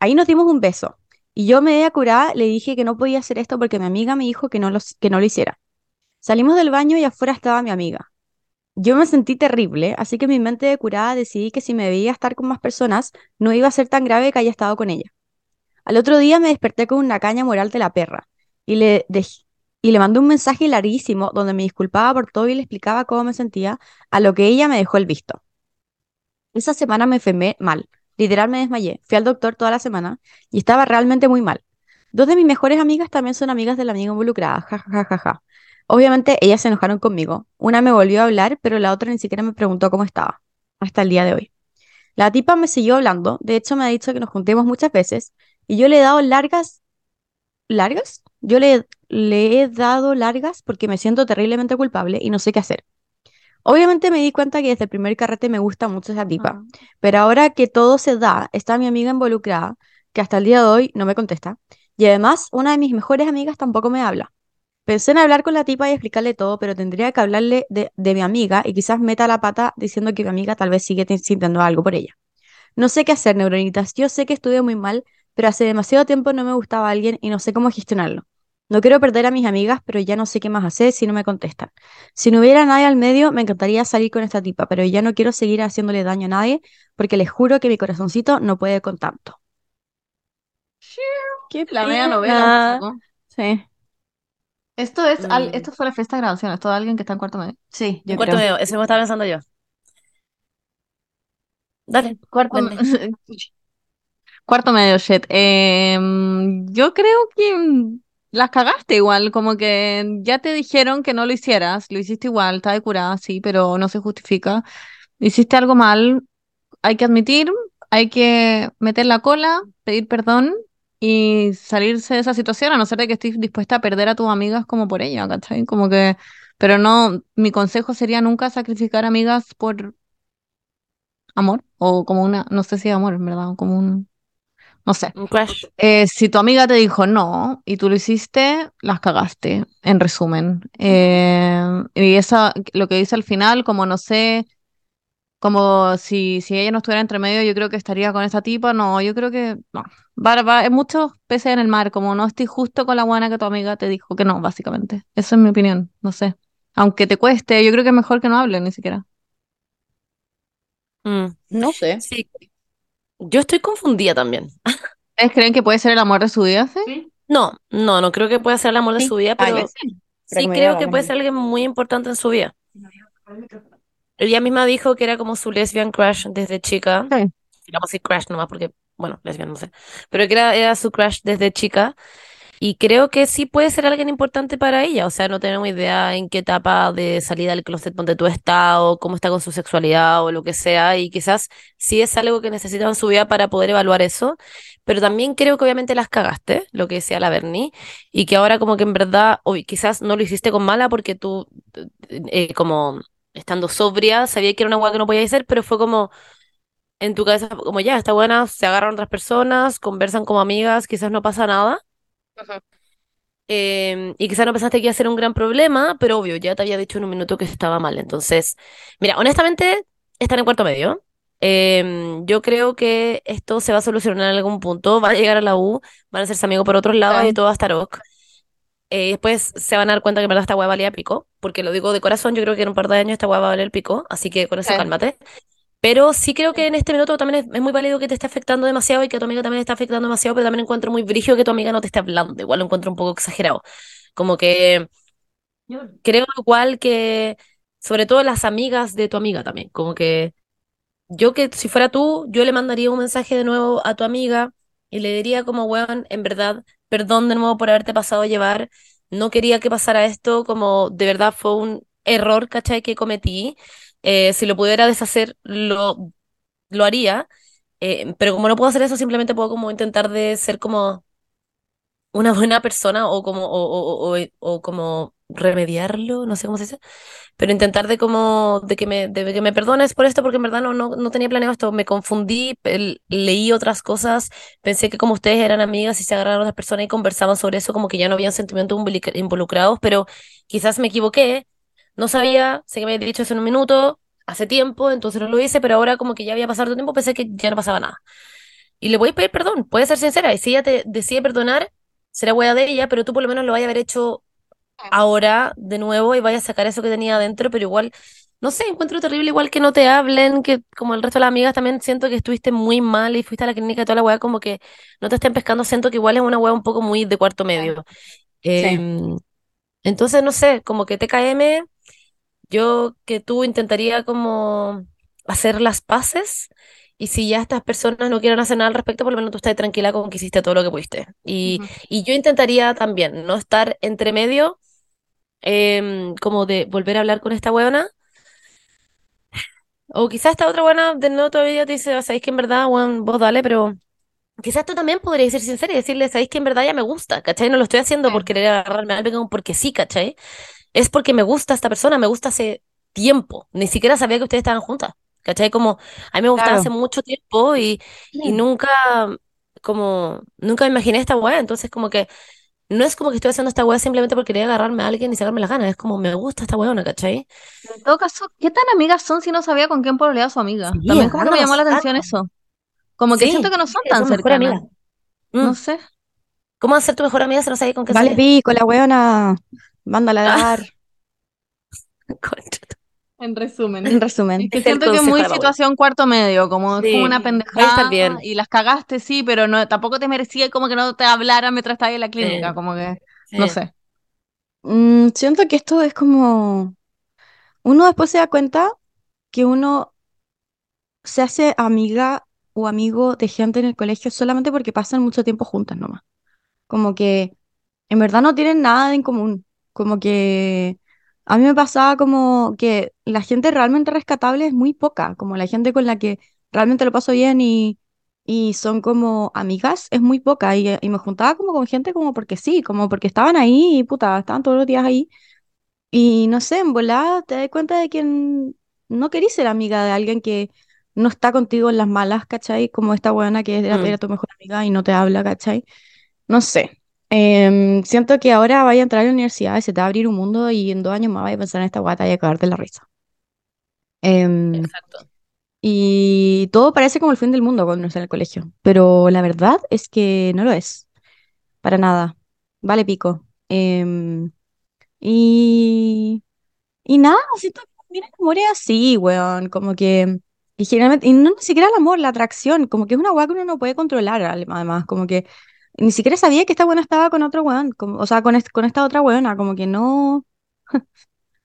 Ahí nos dimos un beso y yo media curada le dije que no podía hacer esto porque mi amiga me dijo que no, que no lo hiciera. Salimos del baño y afuera estaba mi amiga. Yo me sentí terrible, así que mi mente de curada decidí que si me veía estar con más personas, no iba a ser tan grave que haya estado con ella. Al otro día me desperté con una caña moral de la perra y le, dej- y le mandé un mensaje larguísimo donde me disculpaba por todo y le explicaba cómo me sentía, a lo que ella me dejó el visto. Esa semana me enfermé mal, literal me desmayé, fui al doctor toda la semana y estaba realmente muy mal. Dos de mis mejores amigas también son amigas de la amiga involucrada, ja, ja, ja, ja, ja. Obviamente ellas se enojaron conmigo. Una me volvió a hablar, pero la otra ni siquiera me preguntó cómo estaba, hasta el día de hoy. La tipa me siguió hablando, de hecho me ha dicho que nos juntemos muchas veces y yo le he dado largas, ¿largas? Yo le, le he dado largas porque me siento terriblemente culpable y no sé qué hacer. Obviamente me di cuenta que desde el primer carrete me gusta mucho esa tipa, pero ahora que todo se da, está mi amiga involucrada, que hasta el día de hoy no me contesta, y además una de mis mejores amigas tampoco me habla. Pensé en hablar con la tipa y explicarle todo, pero tendría que hablarle de, de mi amiga y quizás meta la pata diciendo que mi amiga tal vez sigue sintiendo algo por ella. No sé qué hacer, neuronitas. Yo sé que estuve muy mal, pero hace demasiado tiempo no me gustaba alguien y no sé cómo gestionarlo. No quiero perder a mis amigas, pero ya no sé qué más hacer si no me contestan. Si no hubiera nadie al medio, me encantaría salir con esta tipa, pero ya no quiero seguir haciéndole daño a nadie, porque les juro que mi corazoncito no puede con tanto. ¿Qué la media novela? Sí, Esto es, al- Mm. esto fue la fiesta de graduación, esto de alguien que está en cuarto medio. sí, yo cuarto creo. medio, eso me estaba pensando yo. Dale. Cuarto, Vende. <laughs> cuarto medio, shit. Em, yo creo que las cagaste igual, como que ya te dijeron que no lo hicieras, lo hiciste igual, está de curada, sí, pero no se justifica. Hiciste algo mal, hay que admitir, hay que meter la cola, pedir perdón y salirse de esa situación, a no ser de que estés dispuesta a perder a tus amigas como por ella, ¿cachai? Como que, pero no, mi consejo sería nunca sacrificar amigas por amor, o como una, no sé si amor, en verdad, o como un, no sé. Un crash. Eh, si tu amiga te dijo no y tú lo hiciste, las cagaste, en resumen. Eh, y esa, lo que dice al final, como no sé, como si, si ella no estuviera entre medio, yo creo que estaría con esa tipa. No, yo creo que no. Va, va, hay muchos peces en el mar, como no estoy justo con la buena que tu amiga te dijo que no, básicamente. Esa es mi opinión, no sé. Aunque te cueste, yo creo que es mejor que no hablen ni siquiera. Mm, No sé. Sí. Yo estoy confundida también. <laughs> ¿Ustedes creen que puede ser el amor de su vida? ¿sí? No, no, no creo que pueda ser el amor de Sí, su vida, pero vez sí. Creo diga que puede ser alguien muy importante en su vida. Ella misma dijo que era como su lesbian crush desde chica. Sí. Digamos así crush nomás porque, bueno, lesbian no sé. Pero que era, era su crush desde chica. Y creo que sí puede ser alguien importante para ella. O sea, no tenemos idea en qué etapa de salida del closet donde tú estás o cómo está con su sexualidad o lo que sea. Y quizás sí es algo que necesita en su vida para poder evaluar eso. Pero también creo que obviamente las cagaste, lo que decía la Bernie. Y que ahora como que en verdad, o quizás no lo hiciste con mala porque tú, eh, como estando sobria, sabía que era una hueá que no podía hacer, pero fue como en tu cabeza, como ya, está buena, se agarran otras personas, conversan como amigas, quizás no pasa nada. Eh, y quizás no pensaste que iba a ser un gran problema, pero obvio, ya te había dicho en un minuto que estaba mal. Entonces, mira, honestamente, están en cuarto medio. Eh, yo creo que esto se va a solucionar en algún punto. Van a llegar a la U, van a hacerse amigos por otros lados y todo va a estar ok. Eh, después se van a dar cuenta que en verdad esta hueá valía pico, porque lo digo de corazón, yo creo que en un par de años esta hueá va a valer pico, así que con eso Sí. cálmate. Pero sí creo que en este minuto también es, es muy válido que te esté afectando demasiado y que a tu amiga también esté afectando demasiado, pero también encuentro muy brígido que tu amiga no te esté hablando. Igual lo encuentro un poco exagerado. Como que creo igual que, sobre todo las amigas de tu amiga también, como que yo que si fuera tú, yo le mandaría un mensaje de nuevo a tu amiga y le diría como, weón, en verdad, perdón de nuevo por haberte pasado a llevar, no quería que pasara esto, como de verdad fue un error, ¿cachai? que cometí. Eh, si lo pudiera deshacer, lo, lo haría, eh, pero como no puedo hacer eso, simplemente puedo como intentar de ser como una buena persona o como, o, o, o, o- o como remediarlo, no sé cómo se dice, pero intentar de como, de que me, de que me perdones por esto, porque en verdad no, no, no tenía planeado esto, me confundí, leí otras cosas, pensé que como ustedes eran amigas y se agarraron a otras personas y conversaban sobre eso, como que ya no habían sentimientos involucra- involucrados, pero quizás me equivoqué, no sabía, sé que me había dicho eso en un minuto, hace tiempo, entonces no lo hice, pero ahora como que ya había pasado tiempo, pensé que ya no pasaba nada. Y le voy a pedir perdón, puede ser sincera, y si ella te decide perdonar, será hueá de ella, pero tú por lo menos lo vayas a haber hecho ahora de nuevo y vayas a sacar eso que tenía adentro, pero igual, no sé, encuentro terrible igual que no te hablen, que como el resto de las amigas también siento que estuviste muy mal y fuiste a la clínica y toda la weá, como que no te estén pescando, siento que igual es una weá un poco muy de cuarto medio. Em, entonces, no sé, como que TKM, yo que tú intentaría como hacer las paces. Y si ya estas personas no quieren hacer nada al respecto, por lo menos tú estás tranquila con que hiciste todo lo que pudiste. Y, Ujú. y yo intentaría también no estar entre medio, em, como de volver a hablar con esta weona. O quizás esta otra buena de nuevo todavía te dice, sabéis que en verdad, weón, vos dale, pero quizás tú también podrías ser sincera y decirle, sabéis que en verdad ya me gusta, ¿cachai? No lo estoy haciendo por querer agarrarme a alguien porque sí, ¿cachai? Es porque me gusta esta persona, me gusta hace tiempo. Ni siquiera sabía que ustedes estaban juntas, ¿cachai? Como a mí me gustaba Claro. hace mucho tiempo y, y nunca, como, nunca me imaginé esta weá, entonces como que no es como que estoy haciendo esta weá simplemente por querer agarrarme a alguien y sacarme las ganas, es como me gusta esta weona, ¿cachai? En todo caso, ¿qué tan amigas son si no sabía con quién pololeaba su amiga? Sí, También como que me llamó la atención eso. Como que Sí, siento que no son tan son cercanas. amiga. Mm. No sé. ¿Cómo hacer tu mejor amiga si no sabes con qué Vale, pico, la weona. Mándala a <laughs> Ah. Concha tu- En resumen. En resumen. Es que siento que es muy situación cuarto medio, como Sí, fue una estar pendejada bien. y las cagaste, sí, pero no, tampoco te merecía como que no te hablaran mientras estabas en la clínica, Sí. como que, no sé. Mm, siento que esto es como. Uno después se da cuenta que uno se hace amiga o amigo de gente en el colegio solamente porque pasan mucho tiempo juntas nomás. Como que en verdad no tienen nada en común. Como que a mí me pasaba como que la gente realmente rescatable es muy poca, como la gente con la que realmente lo paso bien y, y son como amigas es muy poca. Y, y me juntaba como con gente como porque sí, como porque estaban ahí y puta, estaban todos los días ahí. Y no sé, en volada te das cuenta de que no querís ser amiga de alguien que no está contigo en las malas, ¿cachai? Como esta buena que era, Mm. era tu mejor amiga y no te habla, ¿cachai? No sé. Em, siento que ahora vaya a entrar a la universidad y se te va a abrir un mundo y en dos años más vaya a pensar en esta guata y a cagarte la risa. Em, Exacto. y todo parece como el fin del mundo cuando uno está en el colegio, pero la verdad es que no lo es, para nada. Vale pico. Em, y, y nada, siento que el amor es así, weón, como que, y generalmente, y no ni siquiera el amor, la atracción, como que es una weá que uno no puede controlar, además, como que ni siquiera sabía que esta buena estaba con otro weón, como, o sea, con, con esta otra weona, como que no, <laughs>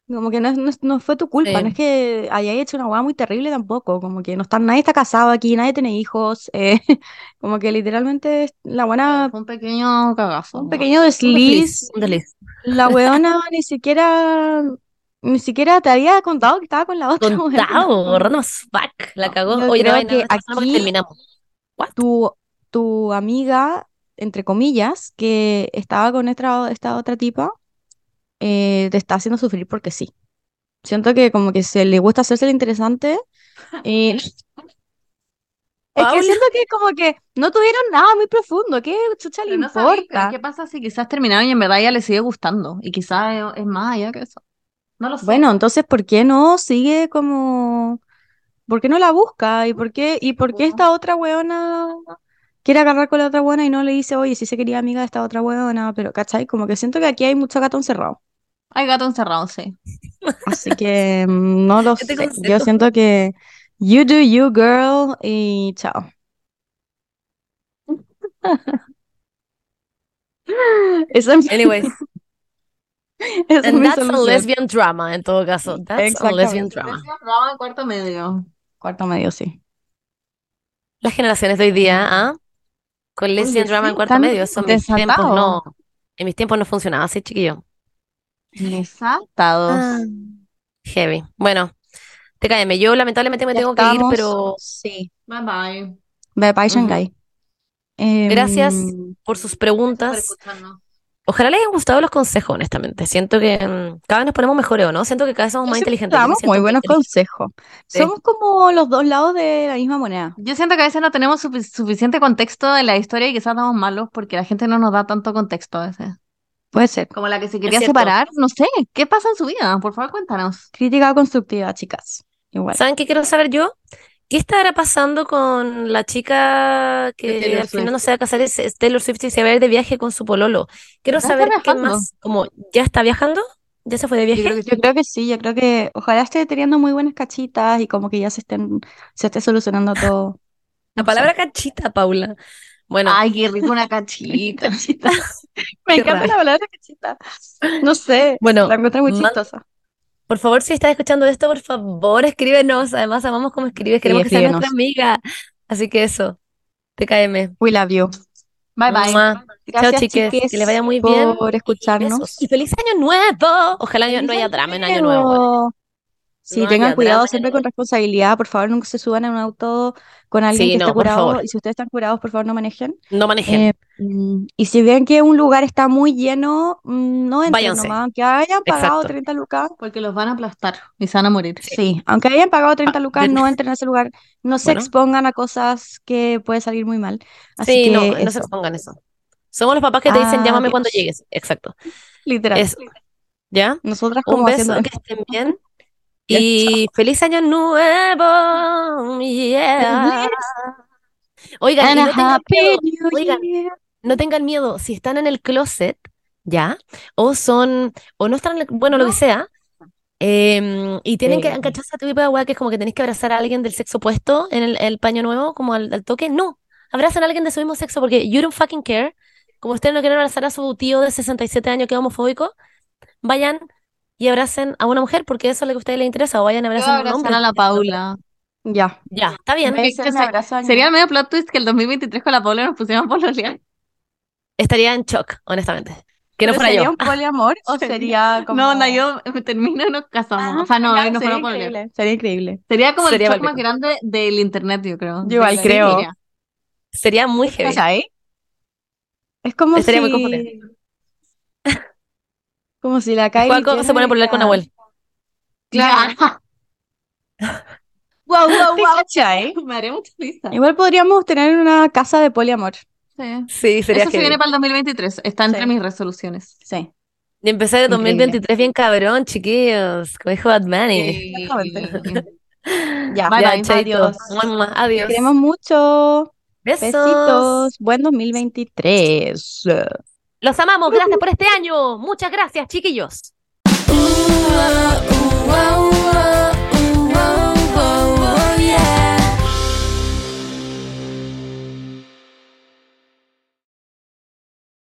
como que no, no, no fue tu culpa, no es Sí. que hayáis hecho una weá muy terrible tampoco, como que no está, nadie está casado aquí, nadie tiene hijos, <laughs> eh, como que literalmente la buena, un pequeño cagazo. un ¿no? pequeño desliz, un desliz. la weona <laughs> ni siquiera, ni siquiera te había contado que estaba con la otra Contado, random fuck. La cagó. Yo Oye, no creo a que porque aquí terminamos. What? tu, tu amiga, entre comillas, que estaba con esta, esta otra tipa, eh, te está haciendo sufrir porque sí. Siento que como que se le gusta hacerse el interesante <laughs> y es que <laughs> siento que como que no tuvieron nada muy profundo. ¿Qué chucha le no importa? ¿qué pasa si quizás terminaron y en verdad ya le sigue gustando? Y quizás es, es más allá que eso. No lo sé. Bueno, entonces, ¿por qué no sigue como... ¿Por qué no la busca? ¿Y por qué, y por qué esta otra weona quiere agarrar con la otra weona y no le dice, oye, si se quería amiga de esta otra weona? Pero, ¿cachai? Como que siento que aquí hay mucho gato encerrado. Hay gato encerrado, sí. Así que <laughs> mm, no lo Este sé. Yo siento que you do you, girl, y chao. <laughs> Esa Anyways, <laughs> esa es and that's a lesbian drama en todo caso. That's a lesbian drama. Lesbian drama en cuarto medio. Cuarto medio, sí. Las generaciones de hoy día, ¿ah? Con lesbian Oye, drama en cuarto medio. Eso en mis tiempos no. En mis tiempos no funcionaba así, chiquillo. Desatados. Ah, heavy. Bueno, te cállame. Yo lamentablemente me Ya tengo que ir, pero Sí. Bye bye. Bye bye. Shanghai. gracias Em, por sus Gracias por preguntas. escucharnos. Ojalá les hayan gustado los consejos, honestamente. Siento que mm, cada vez nos ponemos mejores, ¿o no? Siento que cada vez somos más inteligentes. Damos muy buenos consejos. Sí. Somos como los dos lados de la misma moneda. Yo siento que a veces no tenemos sufi- suficiente contexto de la historia y quizás estamos malos porque la gente no nos da tanto contexto a veces. Puede ser. Como la que se quería separar, no sé, ¿qué pasa en su vida? Por favor, cuéntanos. Crítica constructiva, chicas. Igual. ¿Saben qué quiero saber yo? ¿Qué estará pasando con la chica que al final no se va a casar? Es, Taylor Swift y se va a ir de viaje con su pololo. Quiero está saber qué más. Como, ¿ya está viajando? ¿Ya se fue de Yo viaje? creo que Yo creo que sí, yo creo que ojalá esté teniendo muy buenas cachitas y como que ya se estén, se esté solucionando todo. <laughs> La palabra cachita, Paula. Bueno, Ay, qué rico una cachita. <laughs> <laughs> Me Qué encanta raro. la palabra cachita. No sé, Bueno, la encuentro muy man- chistosa. Por favor, si estás escuchando esto, por favor, escríbenos. Además, amamos cómo escribes. Queremos que seas nuestra amiga. Así que eso, TKM. We love you. Bye bye. Mua. Chao, Gracias, chiques. chiques, Que le vaya muy bien. por escucharnos. besos. Y feliz año nuevo. Ojalá ¡Feliz no haya drama en año nuevo. Sí, No tengan cuidado siempre con responsabilidad. Por favor, nunca se suban en un auto con alguien Sí, que esté no, por curado. Y si ustedes están curados, por favor, no manejen. No manejen. Eh, y si ven que un lugar está muy lleno, mm, no entren Váyanse. nomás, aunque hayan pagado Exacto. 30 lucas. Porque los van a aplastar y se van a morir. Sí, aunque hayan pagado 30 Ah, lucas, ven- no entren a ese lugar. No se Bueno. expongan a cosas que puede salir muy mal. Así Sí, que no, no se eso, expongan eso. Somos los papás que te dicen llámame cuando Adiós. llegues. Exacto. literal. Eso. ¿Ya? Nosotras Un como beso, haciendo que estén bien. Y feliz año nuevo. Yeah. Oigan, a no tengan miedo. Oigan, no tengan miedo. Si están en el closet, ¿ya? O son, o no están en el, bueno, lo que sea. em, y tienen que Eh. cachar ese tipo de weá que es como que tenéis que abrazar a alguien del sexo opuesto en el, el paño nuevo, como al, al toque. No, abracen a alguien de su mismo sexo porque you don't fucking care. Como ustedes no quieren abrazar a su tío de 67 años que es homofóbico, vayan y abracen a una mujer porque eso es lo que a ustedes les interesa. O vayan voy abracen a a un hombre. abrazar a la Paula. Ya. Ya, está bien. Se- año Sería el medio plot twist que el 2023 con la Paula nos pusiéramos por los Estaría en shock, honestamente. Que no ¿Pero fuera sería yo. un poliamor o <laughs> sería como... No, no, yo me termino y nos casamos. Ah, o sea, no, ya, no sería fuera increíble. Sería increíble. Sería como Sería el shock más grande del internet, yo creo. Yo igual creo. Sería muy heavy. ¿Cachai? Es como Estaría muy si... confundida. Como si la Kylie Juaco se pone a pololear con Nahuel. Claro. Wow, wow, wow. ¿Cachai? Me haría mucha risa. Igual podríamos tener una casa de poliamor. Sí. Sí, sería Eso se viene para el 2023. Está entre Sí. mis resoluciones. Sí. Y empezar el Increíble. 2023 bien cabrón, chiquillos. Como dijo Bunny. Exactamente. Ya, Bye, Ya, bye. chaito. adiós. Adiós. Te queremos mucho. Besos. Besitos. Buen 2023. Los amamos, gracias por este año. Muchas gracias, chiquillos.